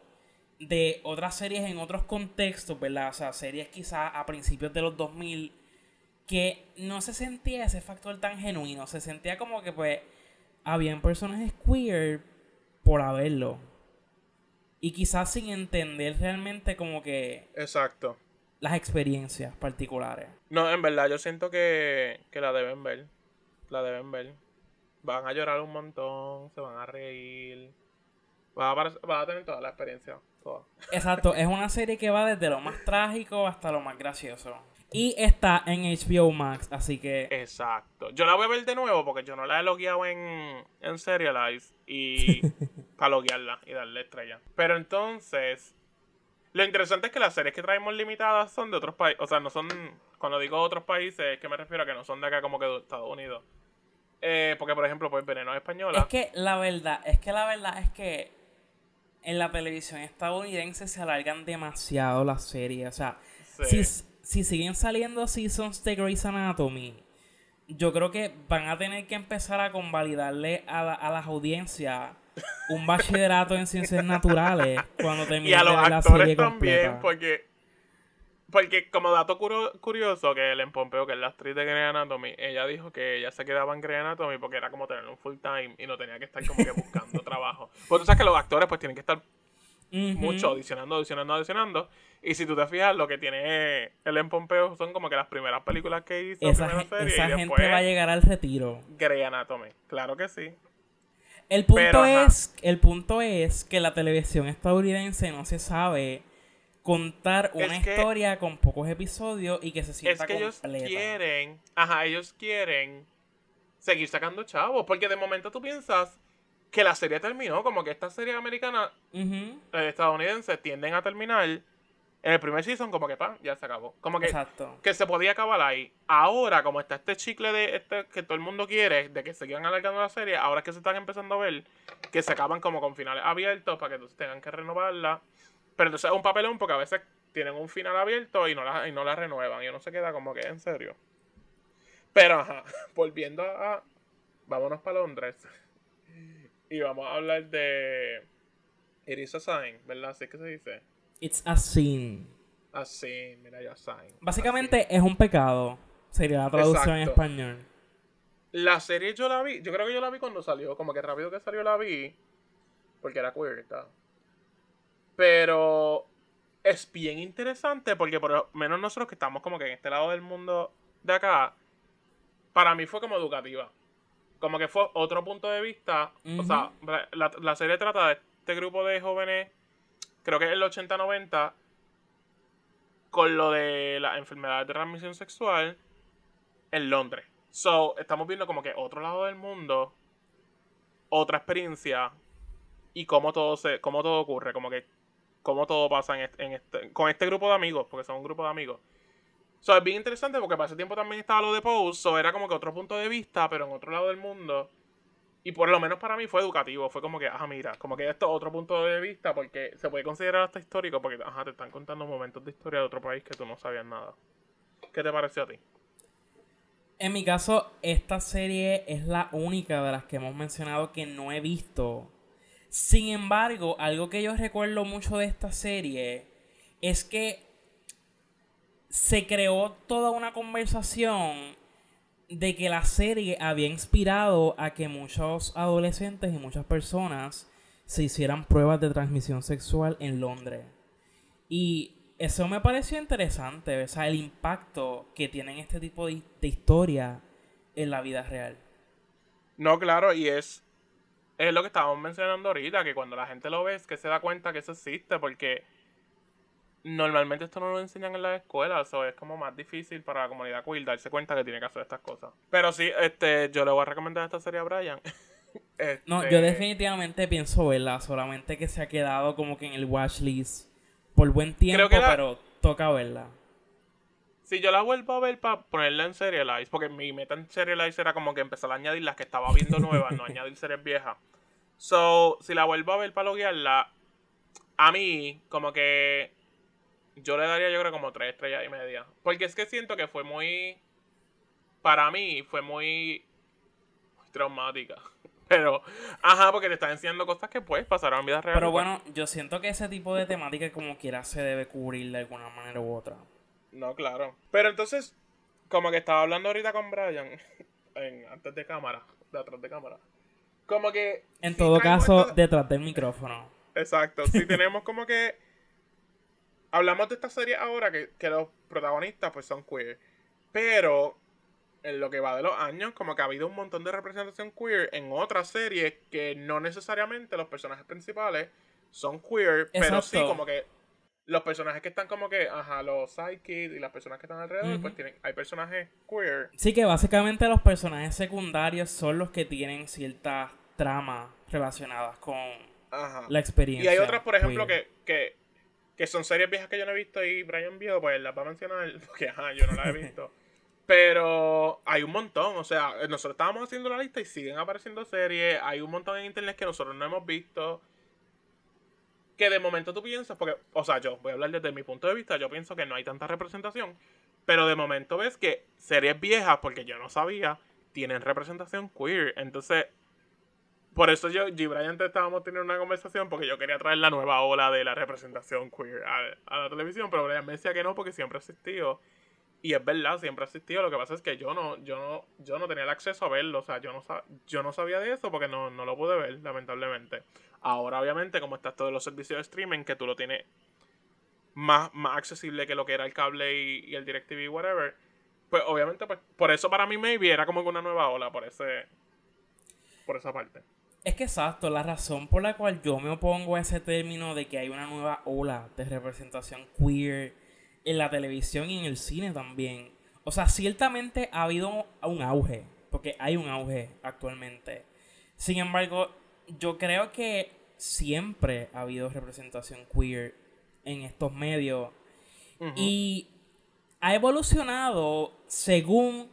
de otras series en otros contextos, ¿verdad? O sea, series quizás a principios de los 2000 que no se sentía ese factor tan genuino. Se sentía como que, pues, habían personajes queer por haberlo. Y quizás sin entender realmente como que... Exacto. Las experiencias particulares. No, en verdad yo siento que, que la deben ver. La deben ver van a llorar un montón, se van a reír. Van a, tener toda la experiencia. Exacto, es una serie que va desde lo más trágico hasta lo más gracioso. Y está en HBO Max, así que. Exacto. Yo la voy a ver de nuevo porque yo no la he logueado en, en Serialize y. para loguearla y darle estrella. Pero entonces. Lo interesante es que las series que traemos limitadas son de otros países. O sea, no son. Cuando digo otros países, es que me refiero a que no son de acá como que de Estados Unidos. Eh, porque, por ejemplo, pues Veneno es española. Es que la verdad, es que la verdad es que en la televisión estadounidense se alargan demasiado las series. O sea, si, si siguen saliendo seasons de Grey's Anatomy, yo creo que van a tener que empezar a convalidarle a, a las audiencias un bachillerato en ciencias naturales cuando termine la serie también, porque porque como dato curioso, que el Pompeo, que es la actriz de Grey Anatomy, ella dijo que ella se quedaba en Grey Anatomy porque era como tener un full time y no tenía que estar como que buscando trabajo. Pues tú sabes que los actores pues tienen que estar mucho audicionando, audicionando, audicionando. Y si tú te fijas, lo que tiene el Pompeo son como que las primeras películas que hizo. Esa, serie, esa gente va a llegar al retiro. Grey Anatomy, claro que sí. El punto, es, el punto es que la televisión estadounidense no se sabe contar una historia con pocos episodios y que se sienta es que ellos quieren ajá ellos quieren seguir sacando chavos porque de momento tú piensas que la serie terminó como que estas series americanas eh, estadounidenses tienden a terminar En el primer season, como que pa, ya se acabó. Como que, Exacto. que se podía acabar ahí. Ahora, como está este chicle de este que todo el mundo quiere, de que sigan alargando la serie, ahora es que se están empezando a ver que se acaban como con finales abiertos para que entonces tengan que renovarla. Pero entonces es un papelón porque a veces tienen un final abierto y no la, y no la renuevan. Y uno se queda como que, en serio. Pero, ajá, volviendo a... Vámonos para Londres. Y vamos a hablar de... It is a sign, ¿verdad? Así que se dice. It's a sin. Así, mira, ya sign. Básicamente es un pecado. Sería la traducción en español. La serie yo la vi, yo creo que yo la vi cuando salió, como que rápido que salió la vi, porque era queer, ¿tá? Pero es bien interesante porque por lo menos nosotros que estamos como que en este lado del mundo de acá, para mí fue como educativa. Como que fue otro punto de vista. O sea, la, la serie trata de este grupo de jóvenes, creo que es el 80-90, con lo de las enfermedades de transmisión sexual en Londres. So, estamos viendo como que otro lado del mundo, otra experiencia y cómo todo se, cómo todo ocurre, como que cómo todo pasa en este, en este- con este grupo de amigos, porque son un grupo de amigos. So, es bien interesante porque para ese tiempo también estaba lo de Pose, so era como que otro punto de vista, pero en otro lado del mundo. Y por lo menos para mí fue educativo, fue como que, ajá, mira, como que esto es otro punto de vista porque se puede considerar hasta histórico porque, ajá, te están contando momentos de historia de otro país que tú no sabías nada. ¿Qué te pareció a ti? En mi caso, esta serie es la única de las que hemos mencionado que no he visto. Sin embargo, algo que yo recuerdo mucho de esta serie es que se creó toda una conversación de que la serie había inspirado a que muchos adolescentes y muchas personas se hicieran pruebas de transmisión sexual en Londres. Y eso me pareció interesante, o sea, el impacto que tienen este tipo de, de historia en la vida real. No, claro, y es, es lo que estábamos mencionando ahorita, que cuando la gente lo ve es que se da cuenta que eso existe, porque normalmente esto no lo enseñan en la escuela, eso es como más difícil para la comunidad queer darse cuenta que tiene que hacer estas cosas. Pero sí, este, yo le voy a recomendar esta serie a Brian. No, Este, yo definitivamente pienso verla, solamente que se ha quedado como que en el watchlist por buen tiempo, la- pero toca verla. Si yo la vuelvo a ver para ponerla en Serialize, porque mi meta en Serialize era como que empezar a añadir las que estaba viendo nuevas, no añadir series viejas. So, si la vuelvo a ver para loguearla, a mí, como que yo le daría yo creo como tres estrellas y media. Porque es que siento que fue muy. Para mí, fue muy. muy traumática. Pero, ajá, porque te están enseñando cosas que pues pasaron en vida real. Pero bueno, yo siento que ese tipo de temática como quiera se debe cubrir de alguna manera u otra. No, claro. Pero entonces, como que estaba hablando ahorita con Brian, en, antes de cámara, de atrás de cámara. Como que. En si todo caso, detrás del micrófono. Exacto. Si tenemos como que. Hablamos de esta serie ahora que, que los protagonistas pues son queer. Pero en lo que va de los años, como que ha habido un montón de representación queer en otras series que no necesariamente los personajes principales son queer, pero sí como que los personajes que están como que, ajá, los sidekicks y las personas que están alrededor, pues tienen, hay personajes queer. Sí que básicamente los personajes secundarios son los que tienen ciertas tramas relacionadas con Ajá. la Y experiencia. hay otras, por ejemplo, que, que, que son series viejas que yo no he visto y Brian vio, pues las va a mencionar porque ajá, yo no las he visto. Pero hay un montón, o sea, nosotros estábamos haciendo la lista y siguen apareciendo series, hay un montón en internet que nosotros no hemos visto. Que de momento tú piensas, porque, o sea, yo voy a hablar desde mi punto de vista, yo pienso que no hay tanta representación, pero de momento ves que series viejas, porque yo no sabía, tienen representación queer. Entonces, por eso yo y Brian te estábamos teniendo una conversación porque yo quería traer la nueva ola de la representación queer a, a la televisión, pero Brian me decía que no porque siempre ha existido. Y es verdad, siempre ha existido. Lo que pasa es que yo no, yo no, yo no tenía el acceso a verlo. O sea, yo no, yo no sabía de eso porque no, no lo pude ver, lamentablemente. Ahora, obviamente, como está todos los servicios de streaming, que tú lo tienes más, más accesible que lo que era el cable y, y el DirecTV, whatever. Pues obviamente, pues, por eso para mí maybe era como que una nueva ola, por ese. Por esa parte. Es que exacto, la razón por la cual yo me opongo a ese término de que hay una nueva ola de representación queer en la televisión y en el cine también. O sea, ciertamente ha habido un auge, porque hay un auge actualmente. Sin embargo, yo creo que siempre ha habido representación queer en estos medios. Y ha evolucionado según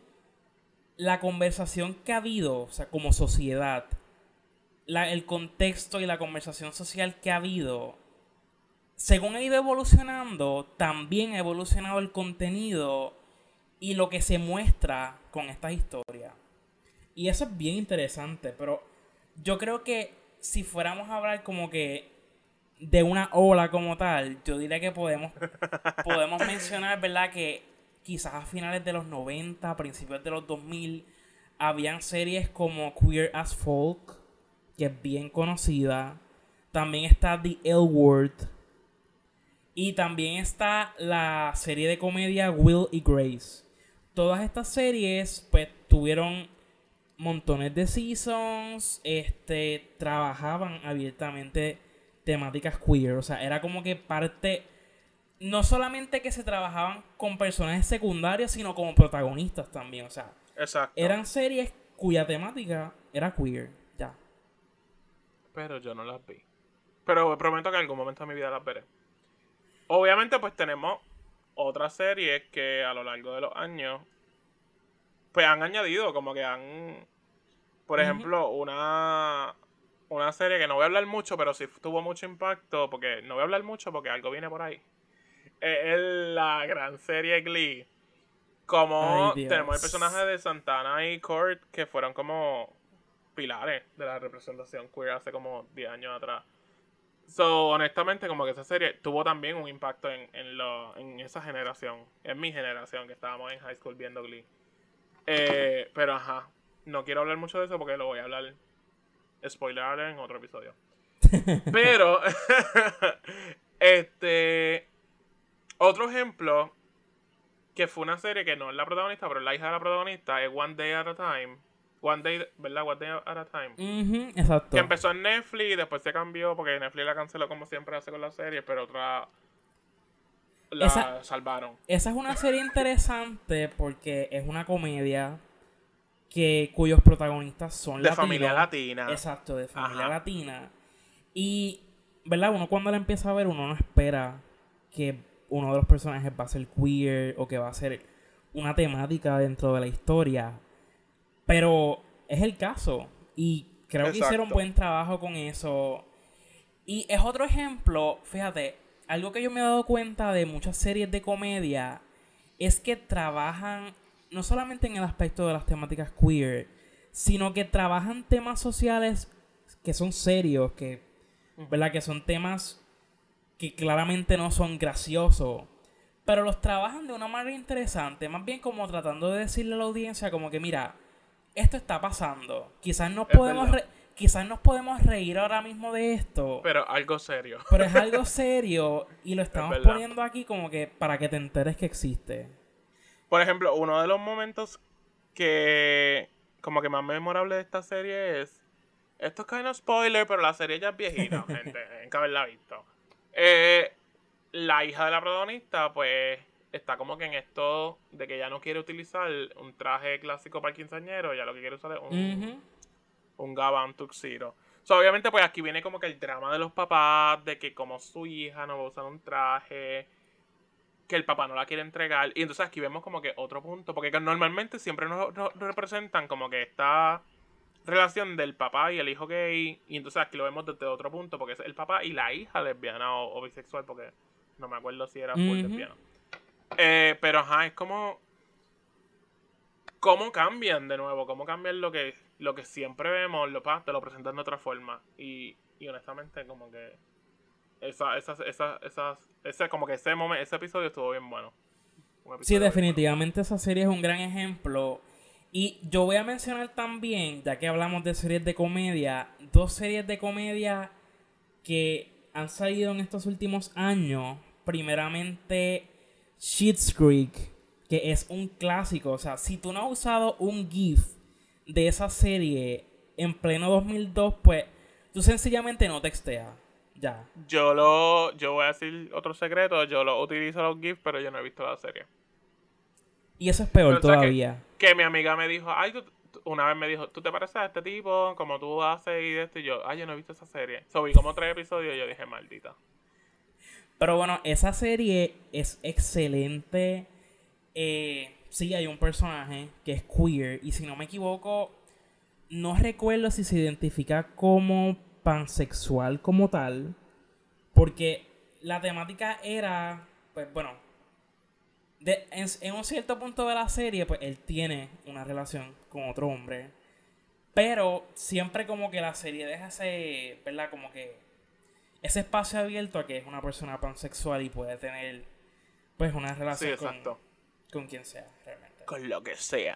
la conversación que ha habido, o sea, como sociedad, la- el contexto y la conversación social que ha habido, según ha ido evolucionando, también ha evolucionado el contenido y lo que se muestra con estas historias. Y eso es bien interesante, pero yo creo que si fuéramos a hablar como que de una ola como tal, yo diría que podemos, podemos mencionar, ¿verdad? Que quizás a finales de los 90, principios de los 2000, habían series como Queer as Folk, que es bien conocida. También está The L Word. Y también está la serie de comedia Will y Grace. Todas estas series, pues, tuvieron montones de seasons. Este, trabajaban abiertamente temáticas queer. O sea, era como que parte. No solamente que se trabajaban con personajes secundarios, sino como protagonistas también. O sea, Exacto. eran series cuya temática era queer. Pero yo no las vi. Pero prometo que en algún momento de mi vida las veré. Obviamente, pues tenemos otras series que a lo largo de los años, pues han añadido, como que han. Por ejemplo, una. Una serie que no voy a hablar mucho, pero sí tuvo mucho impacto, porque no voy a hablar mucho porque algo viene por ahí. Eh, Es la gran serie Glee. Como Ay, tenemos el personaje de Santana y Kurt, que fueron como pilares de la representación queer hace como 10 años atrás. So, honestamente, como que esa serie tuvo también un impacto en, en, lo, en esa generación, en mi generación, que estábamos en high school viendo Glee. Eh, pero ajá, no quiero hablar mucho de eso porque lo voy a hablar, spoiler en otro episodio. Pero, este, otro ejemplo, que fue una serie que no es la protagonista, pero es la hija de la protagonista, es One Day at a Time. One Day, ¿verdad? One Day at a Time. Exacto. Que empezó en Netflix y después se cambió porque Netflix la canceló como siempre hace con las series, pero otra la Esa- salvaron. Esa es una serie interesante porque es una comedia que cuyos protagonistas son De latinos. familia latina. Exacto, de familia Ajá. latina. Y, ¿verdad? Uno cuando la empieza a ver, uno no espera que uno de los personajes va a ser queer o que va a ser una temática dentro de la historia. Pero es el caso. Y creo que hicieron Exacto. buen trabajo con eso. Y es otro ejemplo, fíjate, algo que yo me he dado cuenta de muchas series de comedia es que trabajan no solamente en el aspecto de las temáticas queer, sino que trabajan temas sociales que son serios, que, ¿verdad? que son temas que claramente no son graciosos, pero los trabajan de una manera interesante, más bien como tratando de decirle a la audiencia como que mira, esto está pasando, quizás nos Es podemos re- quizás nos podemos reír ahora mismo de esto, Pero algo serio. pero es algo serio y lo estamos poniendo aquí como que para que te enteres que existe. Por ejemplo, uno de los momentos que como que más memorable de esta serie es esto es kind of spoiler, pero la serie ya es viejita, gente, en que haberla visto. Eh, la hija de la protagonista, pues, está como que en esto de que ya no quiere utilizar un traje clásico para el quinceañero, ya lo que quiere usar es un, Ujú. un gabán tuxedo. So, obviamente, pues aquí viene como que el drama de los papás, de que como su hija no va a usar un traje, que el papá no la quiere entregar. Y entonces aquí vemos como que otro punto, porque que normalmente siempre nos, nos representan como que esta relación del papá y el hijo gay, y entonces aquí lo vemos desde otro punto, porque es el papá y la hija lesbiana o, o bisexual, porque no me acuerdo si era full Ujú. lesbiana. Eh, pero ajá, es como cómo cambian de nuevo, cómo cambian lo que, lo que siempre vemos, lo, pa, te lo presentan de otra forma. Y, y honestamente, como que esa, esa, esa, esa, ese, como que ese momento, ese episodio estuvo bien bueno. Sí, definitivamente esa serie es un gran ejemplo. Y yo voy a mencionar también, ya que hablamos de series de comedia, dos series de comedia que han salido en estos últimos años. Primeramente, Schitt's Creek, que es un clásico. O sea, si tú no has usado un GIF de esa serie en pleno 2002, pues tú sencillamente no texteas. Ya. Yo lo, yo voy a decir otro secreto, yo lo utilizo los GIFs, pero yo no he visto la serie. Y eso es peor Pero, o sea, que- todavía. Que mi amiga me dijo, ay, tú- una vez me dijo, ¿tú te pareces a este tipo? Como tú haces y de esto. Y yo, ay, yo no he visto esa serie. So, vi como tres episodios y yo dije, maldita. Pero bueno, esa serie es excelente. Eh, sí, hay un personaje que es queer. Y si no me equivoco, no recuerdo si se identifica como pansexual como tal. Porque la temática era, pues bueno, en, un cierto punto de la serie, pues él tiene una relación con otro hombre. Pero siempre como que la serie deja ese, ¿verdad? Como que ese espacio abierto a que es una persona pansexual y puede tener pues una relación con, con quien sea, realmente. Con lo que sea.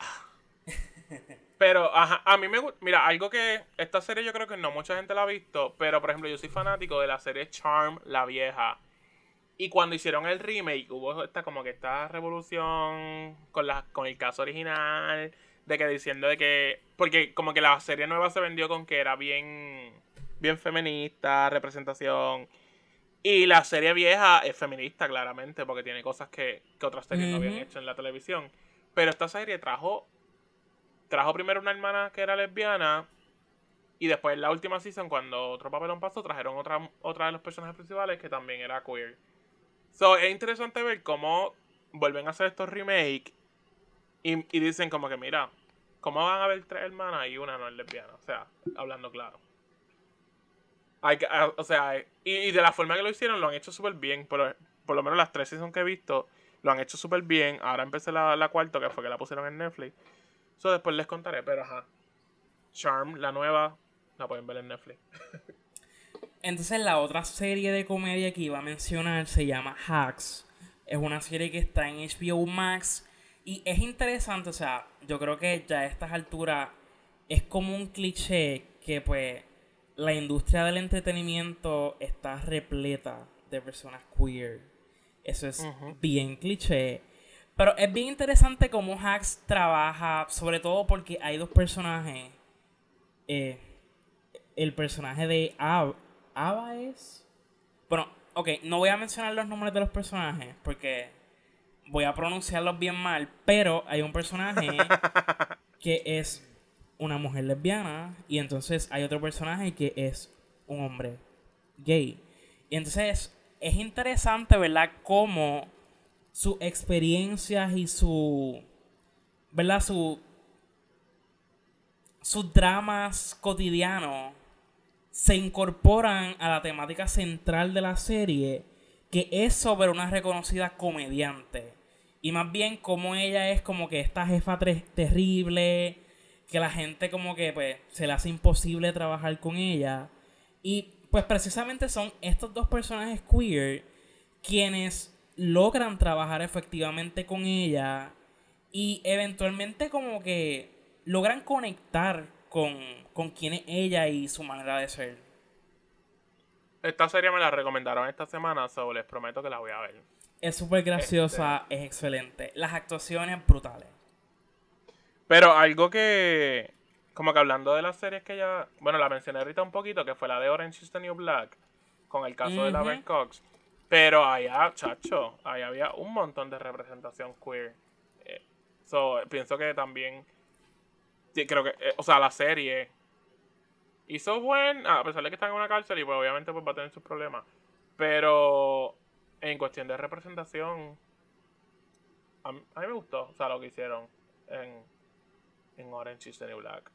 pero, ajá, a mí me gusta. Mira, algo que. Esta serie yo creo que no mucha gente la ha visto. Pero, por ejemplo, yo soy fanático de la serie Charm, la vieja. Y cuando hicieron el remake, hubo esta como que esta revolución con, la, con el caso original. De que diciendo de que. Porque como que la serie nueva se vendió con que era bien bien feminista, representación. Y la serie vieja es feminista, claramente, porque tiene cosas que, otras series no habían hecho en la televisión. Pero esta serie trajo. Trajo primero una hermana que era lesbiana. Y después en la última season, cuando otro papelón pasó, trajeron otra, otra de los personajes principales que también era queer. So, es interesante ver cómo vuelven a hacer estos remakes. Y, y dicen como que, mira, ¿cómo van a haber tres hermanas y una no es lesbiana? O sea, hablando claro. Hay ah, o sea, y, de la forma que lo hicieron, lo han hecho súper bien. Por, por, lo menos las tres seasons que he visto, lo han hecho súper bien. Ahora empecé la, la cuarta, que fue que la pusieron en Netflix. Eso después les contaré, pero ajá. Charm, la nueva, la pueden ver en Netflix. Entonces la otra serie de comedia que iba a mencionar se llama Hacks. Es una serie que está en HBO Max. Y es interesante, o sea, yo creo que ya a estas alturas es como un cliché que pues la industria del entretenimiento está repleta de personas queer. Eso es bien cliché. Pero es bien interesante cómo Hacks trabaja, sobre todo porque hay dos personajes. Eh, el personaje de Ava es. Bueno, ok, no voy a mencionar los nombres de los personajes porque voy a pronunciarlos bien mal, pero hay un personaje que es una mujer lesbiana y entonces hay otro personaje que es un hombre gay. Y entonces es interesante, ¿verdad? Cómo sus experiencias y su, ¿verdad? Su, sus dramas cotidianos se incorporan a la temática central de la serie, que es sobre una reconocida comediante. Y más bien como ella es como que esta jefa terrible, que la gente como que pues se le hace imposible trabajar con ella. Y pues precisamente son estos dos personajes queer quienes logran trabajar efectivamente con ella y eventualmente como que logran conectar con, con quién es ella y su manera de ser. Esta serie me la recomendaron esta semana, so les prometo que la voy a ver. Es súper graciosa, este es excelente. Las actuaciones brutales. Pero algo que. Como que hablando de las series que ya. Bueno, la mencioné ahorita un poquito, que fue la de Orange is the New Black. Con el caso de la Cox. Pero allá, chacho, ahí había un montón de representación queer. Eh, so, pienso que también. Creo que. Eh, o sea, la serie. Hizo buen. A pesar de que está en una cárcel y pues obviamente pues va a tener sus problemas. Pero. En cuestión de representación. A mí, a mí me gustó. O sea, lo que hicieron. En, en Orange is the New Black.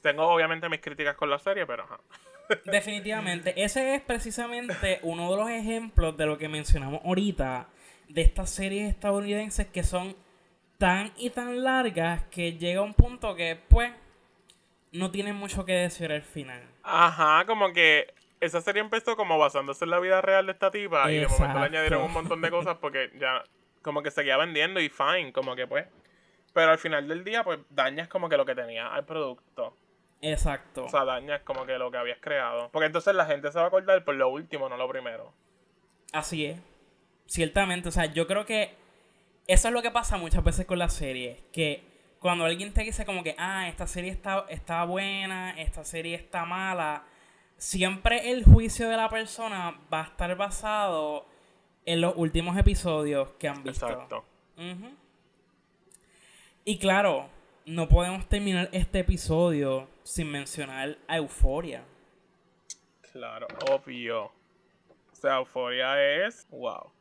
Tengo obviamente mis críticas con la serie, pero Definitivamente. Ese es precisamente uno de los ejemplos de lo que mencionamos ahorita. De estas series estadounidenses que son tan y tan largas que llega un punto que, pues, no tienen mucho que decir al final. Ajá, como que esa serie empezó como basándose en la vida real de esta tipa y de momento le añadieron un montón de cosas porque ya como que seguía vendiendo y fine, como que pues pero al final del día, pues dañas como que lo que tenía al producto. Exacto. O sea, dañas como que lo que habías creado. Porque entonces la gente se va a acordar por lo último, no lo primero. Así es. Ciertamente, o sea, yo creo que eso es lo que pasa muchas veces con las series. Que cuando alguien te dice como que, ah, esta serie está, está buena, esta serie está mala, siempre el juicio de la persona va a estar basado en los últimos episodios que han visto. Exacto. Y claro, no podemos terminar este episodio sin mencionar a Euforia. Claro, obvio. sea, Euforia es. Wow.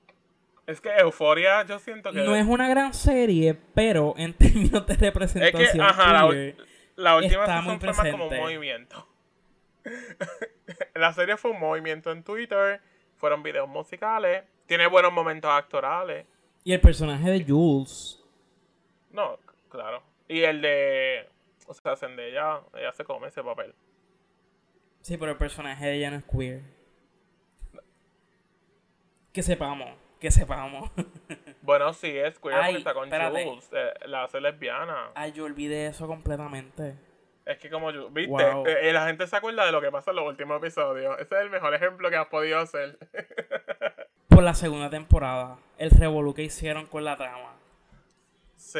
Es que Euforia, yo siento que. No es una gran serie, pero en términos de Es representación. que, ajá, la, queer, la última está muy fue más como un movimiento. la serie fue un movimiento en Twitter, fueron videos musicales, tiene buenos momentos actorales. Y el personaje de Jules. No, claro. Y el de. O sea, Zendaya, ella se come ese papel. Sí, pero el personaje de ella no es queer. Que sepamos, que sepamos. Bueno, sí, es queer Ay, porque está con. Jules. eh, la hace lesbiana. Ay, yo olvidé eso completamente. Es que como yo, viste, Wow. Eh, la gente se acuerda de lo que pasa en los últimos episodios. Ese es el mejor ejemplo que has podido hacer. Por la segunda temporada, el revolú que hicieron con la trama. sí.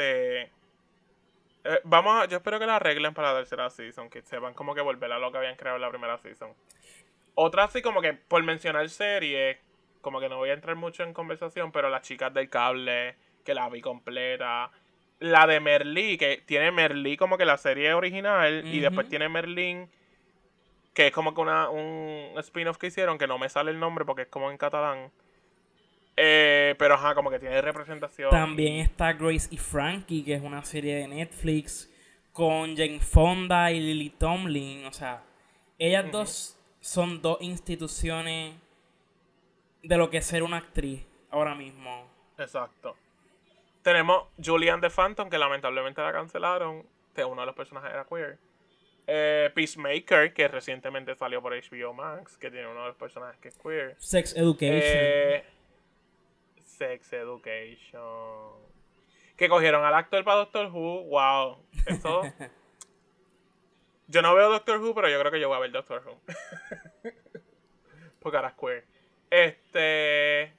Eh, vamos a, yo espero que la arreglen para la tercera season, que sepan como que volver a lo que habían creado en la primera season. Otra así como que por mencionar serie, como que no voy a entrar mucho en conversación, pero las chicas del cable, que la vi completa. La de Merlí, que tiene Merlí como que la serie original, y después tiene Merlín, que es como que una, un spin-off que hicieron, que no me sale el nombre porque es como en catalán. Eh, pero ajá, como que tiene representación. También está Grace y Frankie, que es una serie de Netflix con Jane Fonda y Lily Tomlin. O sea, ellas dos son dos instituciones de lo que es ser una actriz ahora mismo. Exacto. Tenemos Julian the Phantom, que lamentablemente la cancelaron. Que uno de los personajes era queer. Eh, Peacemaker, que recientemente salió por HBO Max, que tiene uno de los personajes que es queer. Sex Education. Eh, Sex Education. Que cogieron al actor para Doctor Who. Wow. Eso. yo no veo Doctor Who, pero yo creo que yo voy a ver Doctor Who. Porque ahora es queer. Este.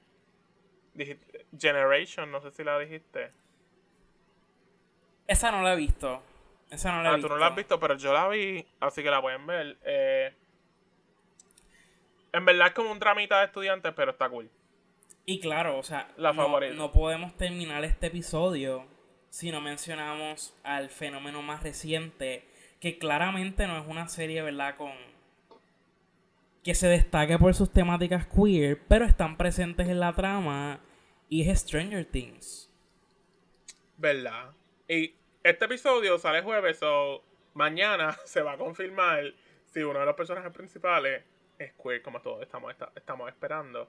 dijiste- Generation, no sé si la dijiste. Esa no la he visto. Esa no la he Ah, visto. tú no la has visto, pero yo la vi, así que la pueden ver. Eh, en verdad es como un dramita de estudiantes, pero está cool. Y claro, o sea, La no, no podemos terminar este episodio si no mencionamos al fenómeno más reciente, que claramente no es una serie, ¿verdad? Con que se destaque por sus temáticas queer, pero están presentes en la trama y es Stranger Things. ¿Verdad? Y este episodio sale jueves, o mañana se va a confirmar si uno de los personajes principales es queer, como todos estamos, esta- estamos esperando.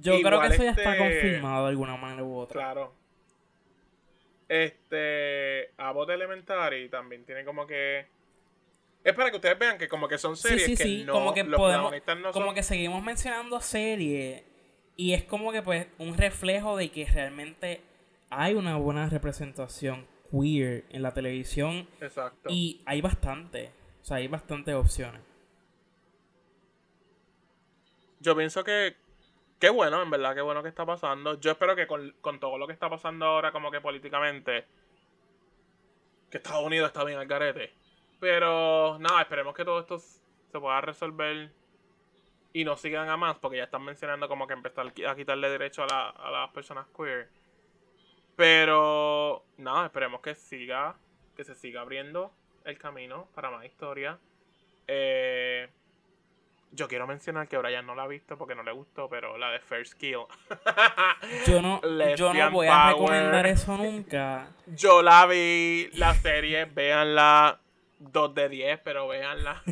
Yo creo que eso ya está este- confirmado de alguna manera u otra. Claro. Este. Abbott Elementary también tiene como que. Es para que ustedes vean que como que son Sí, series sí, que sí, no. como que los podemos, no como son- que seguimos mencionando series y es como que pues un reflejo de que realmente hay una buena representación queer en la televisión Exacto. y hay bastante, o sea, hay bastantes opciones. Yo pienso que. Qué bueno, en verdad, qué bueno que está pasando. Yo espero que con, con todo lo que está pasando ahora, como que políticamente. Que Estados Unidos está bien al garete. Pero nada, esperemos que todo esto se pueda resolver. Y no sigan a más, porque ya están mencionando como que empezar a quitarle derecho a, la- a las personas queer. Pero nada, esperemos que siga. Que se siga abriendo el camino para más historia. Eh, yo quiero mencionar que Brian no la ha visto porque no le gustó, pero la de First Kill. Yo no, yo no voy a recomendar eso nunca. Yo la vi, la serie, véanla. 2 de 10, pero véanla.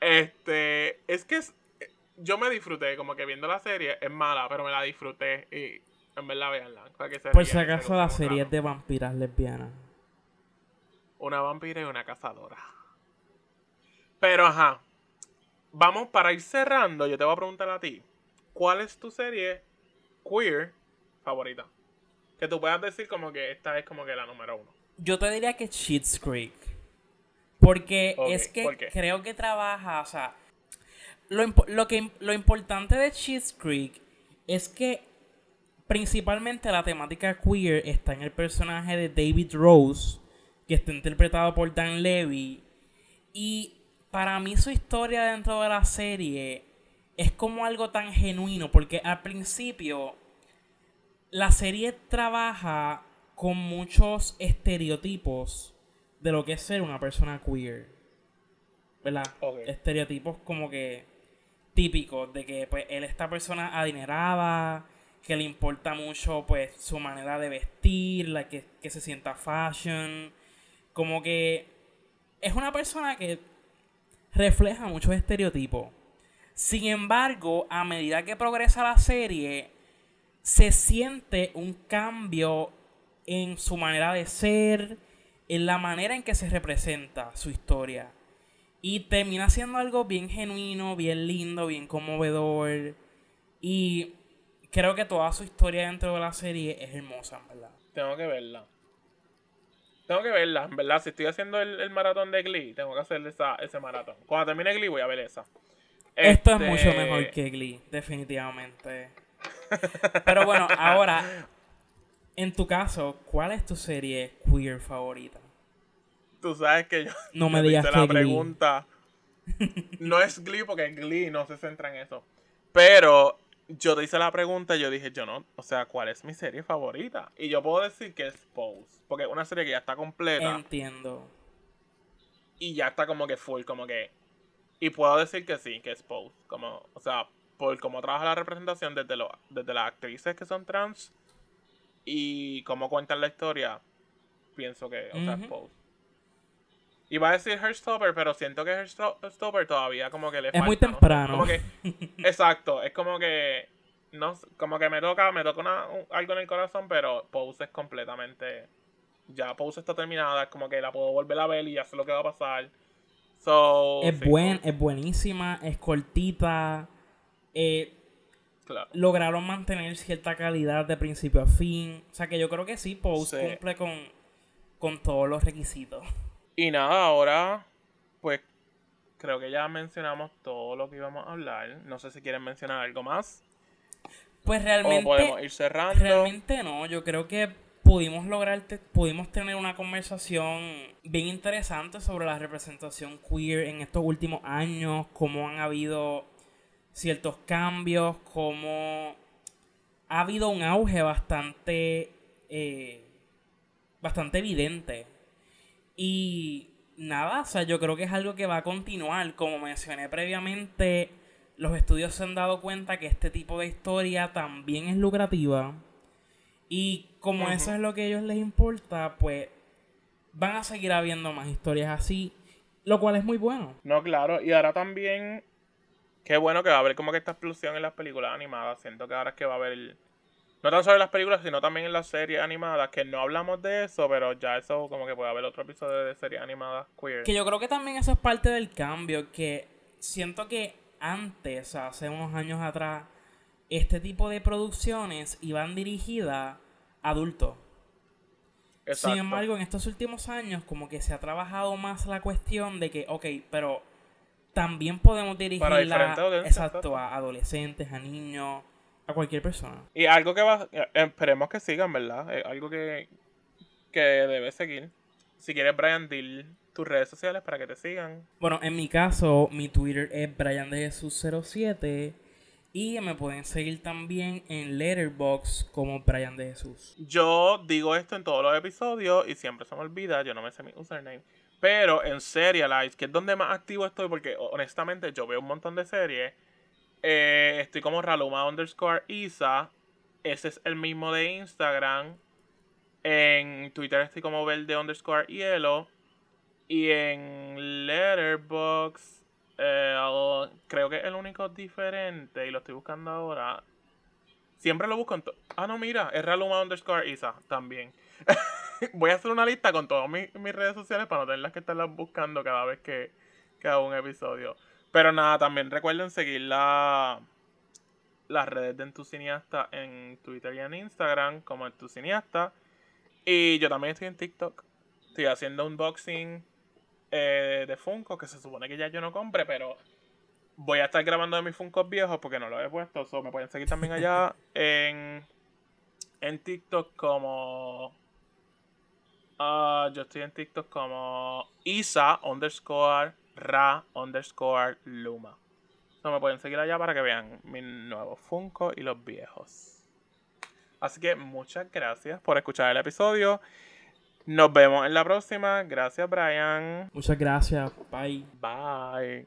este, es que es- yo me disfruté, como que viendo la serie, es mala, pero me la disfruté y en verdad véanla. para que se Por si acaso la serie es de vampiras lesbianas. Una vampira y una cazadora. Pero ajá. Vamos para ir cerrando. Yo te voy a preguntar a ti. ¿Cuál es tu serie queer favorita? Que tú puedas decir como que esta es como que la número uno. Yo te diría que Cheats Creek. Porque es que creo que trabaja, o sea, lo, lo, que, lo importante de Cheats Creek es que principalmente la temática queer está en el personaje de David Rose, que está interpretado por Dan Levy. Y para mí su historia dentro de la serie es como algo tan genuino, porque al principio la serie trabaja con muchos estereotipos de lo que es ser una persona queer. ¿Verdad? Estereotipos como que típicos de que pues él esta persona adinerada, que le importa mucho pues su manera de vestir, la que, que se sienta fashion, como que es una persona que refleja muchos estereotipos. Sin embargo, a medida que progresa la serie, se siente un cambio en su manera de ser, en la manera en que se representa su historia. Y termina siendo algo bien genuino, bien lindo, bien conmovedor. Y creo que toda su historia dentro de la serie es hermosa, verdad. Tengo que verla. Tengo que verla, en verdad. Si estoy haciendo el, maratón de Glee, tengo que hacer esa, ese maratón. Cuando termine Glee, voy a ver esa. Esto es mucho este mejor que Glee, definitivamente. Pero bueno, ahora, en tu caso, ¿cuál es tu serie queer favorita? Tú sabes que yo. No me digas que la pregunta. No es Glee porque Glee no se centra en eso. Pero yo te hice la pregunta y yo dije, yo no, o sea, ¿cuál es mi serie favorita? Y yo puedo decir que es Pose, porque es una serie que ya está completa. Entiendo. Y ya está como que full, como que... Y puedo decir que sí, que es Pose, como, o sea, por cómo trabaja la representación desde, lo, desde las actrices que son trans y cómo cuentan la historia, pienso que, o sea, es Pose. Iba a decir Heartstopper, pero siento que Heartstopper todavía como que le falta. Es muy temprano. exacto, es como que. No, como que me toca, me toca una, algo en el corazón, pero Pose es completamente. Ya Pose está terminada, es como que la puedo volver a ver y ya sé lo que va a pasar. So, es, buen, es buenísima, es cortita. Eh, lograron mantener cierta calidad de principio a fin. O sea que yo creo que sí, Pose cumple con, con todos los requisitos. Y nada, ahora pues creo que ya mencionamos todo lo que íbamos a hablar. No sé si quieren mencionar algo más. Pues realmente. O podemos ir cerrando. Realmente no. Yo creo que pudimos lograr, pudimos tener una conversación bien interesante sobre la representación queer en estos últimos años, cómo han habido ciertos cambios, cómo ha habido un auge bastante, eh, bastante evidente y nada, o sea, yo creo que es algo que va a continuar. Como mencioné previamente, los estudios se han dado cuenta que este tipo de historia también es lucrativa. Y como eso es lo que a ellos les importa, pues van a seguir habiendo más historias así, lo cual es muy bueno. No, claro, y ahora también, qué bueno que va a haber como que esta explosión en las películas animadas. Siento que ahora es que va a haber no tan solo en las películas, sino también en las series animadas, que no hablamos de eso, pero ya eso como que puede haber otro episodio de series animadas queer. Que yo creo que también eso es parte del cambio, que siento que antes, hace unos años atrás, este tipo de producciones iban dirigidas a adultos. Sin embargo, en estos últimos años como que se ha trabajado más la cuestión de que, ok, pero también podemos dirigirla exacto, a adolescentes, a niños, cualquier persona. Y algo que va, eh, esperemos que sigan, ¿verdad? algo que, que debe seguir. Si quieres, Brian, dil tus redes sociales para que te sigan. Bueno, en mi caso, mi Twitter es Brian de Jesús 07 y me pueden seguir también en Letterbox como Brian de Jesús. Yo digo esto en todos los episodios y siempre se me olvida, yo no me sé mi username. Pero en Serialize, que es donde más activo estoy, porque honestamente yo veo un montón de series eh, estoy como Raluma underscore Isa. Ese es el mismo de Instagram. En Twitter estoy como verde underscore hielo. Y en Letterboxd eh, creo que es el único diferente. Y lo estoy buscando ahora. Siempre lo busco en... Ah, no, mira. Es Raluma underscore Isa también. Voy a hacer una lista con todas mis, redes sociales para no tenerlas que estarlas buscando cada vez que, que hago un episodio. Pero nada, también recuerden seguir la, las redes de Entucineasta en Twitter y en Instagram como Entucineasta. Y yo también estoy en TikTok. Estoy haciendo unboxing eh, de Funko que se supone que ya yo no compre, pero voy a estar grabando de mis Funkos viejos porque no lo he puesto. So me pueden seguir también allá en, en TikTok como... Ah, yo estoy en TikTok como Isa underscore ra underscore luma. No me pueden seguir allá para que vean mis nuevos Funko y los viejos. Así que muchas gracias por escuchar el episodio. Nos vemos en la próxima. Gracias, Brian. Muchas gracias. Bye. Bye.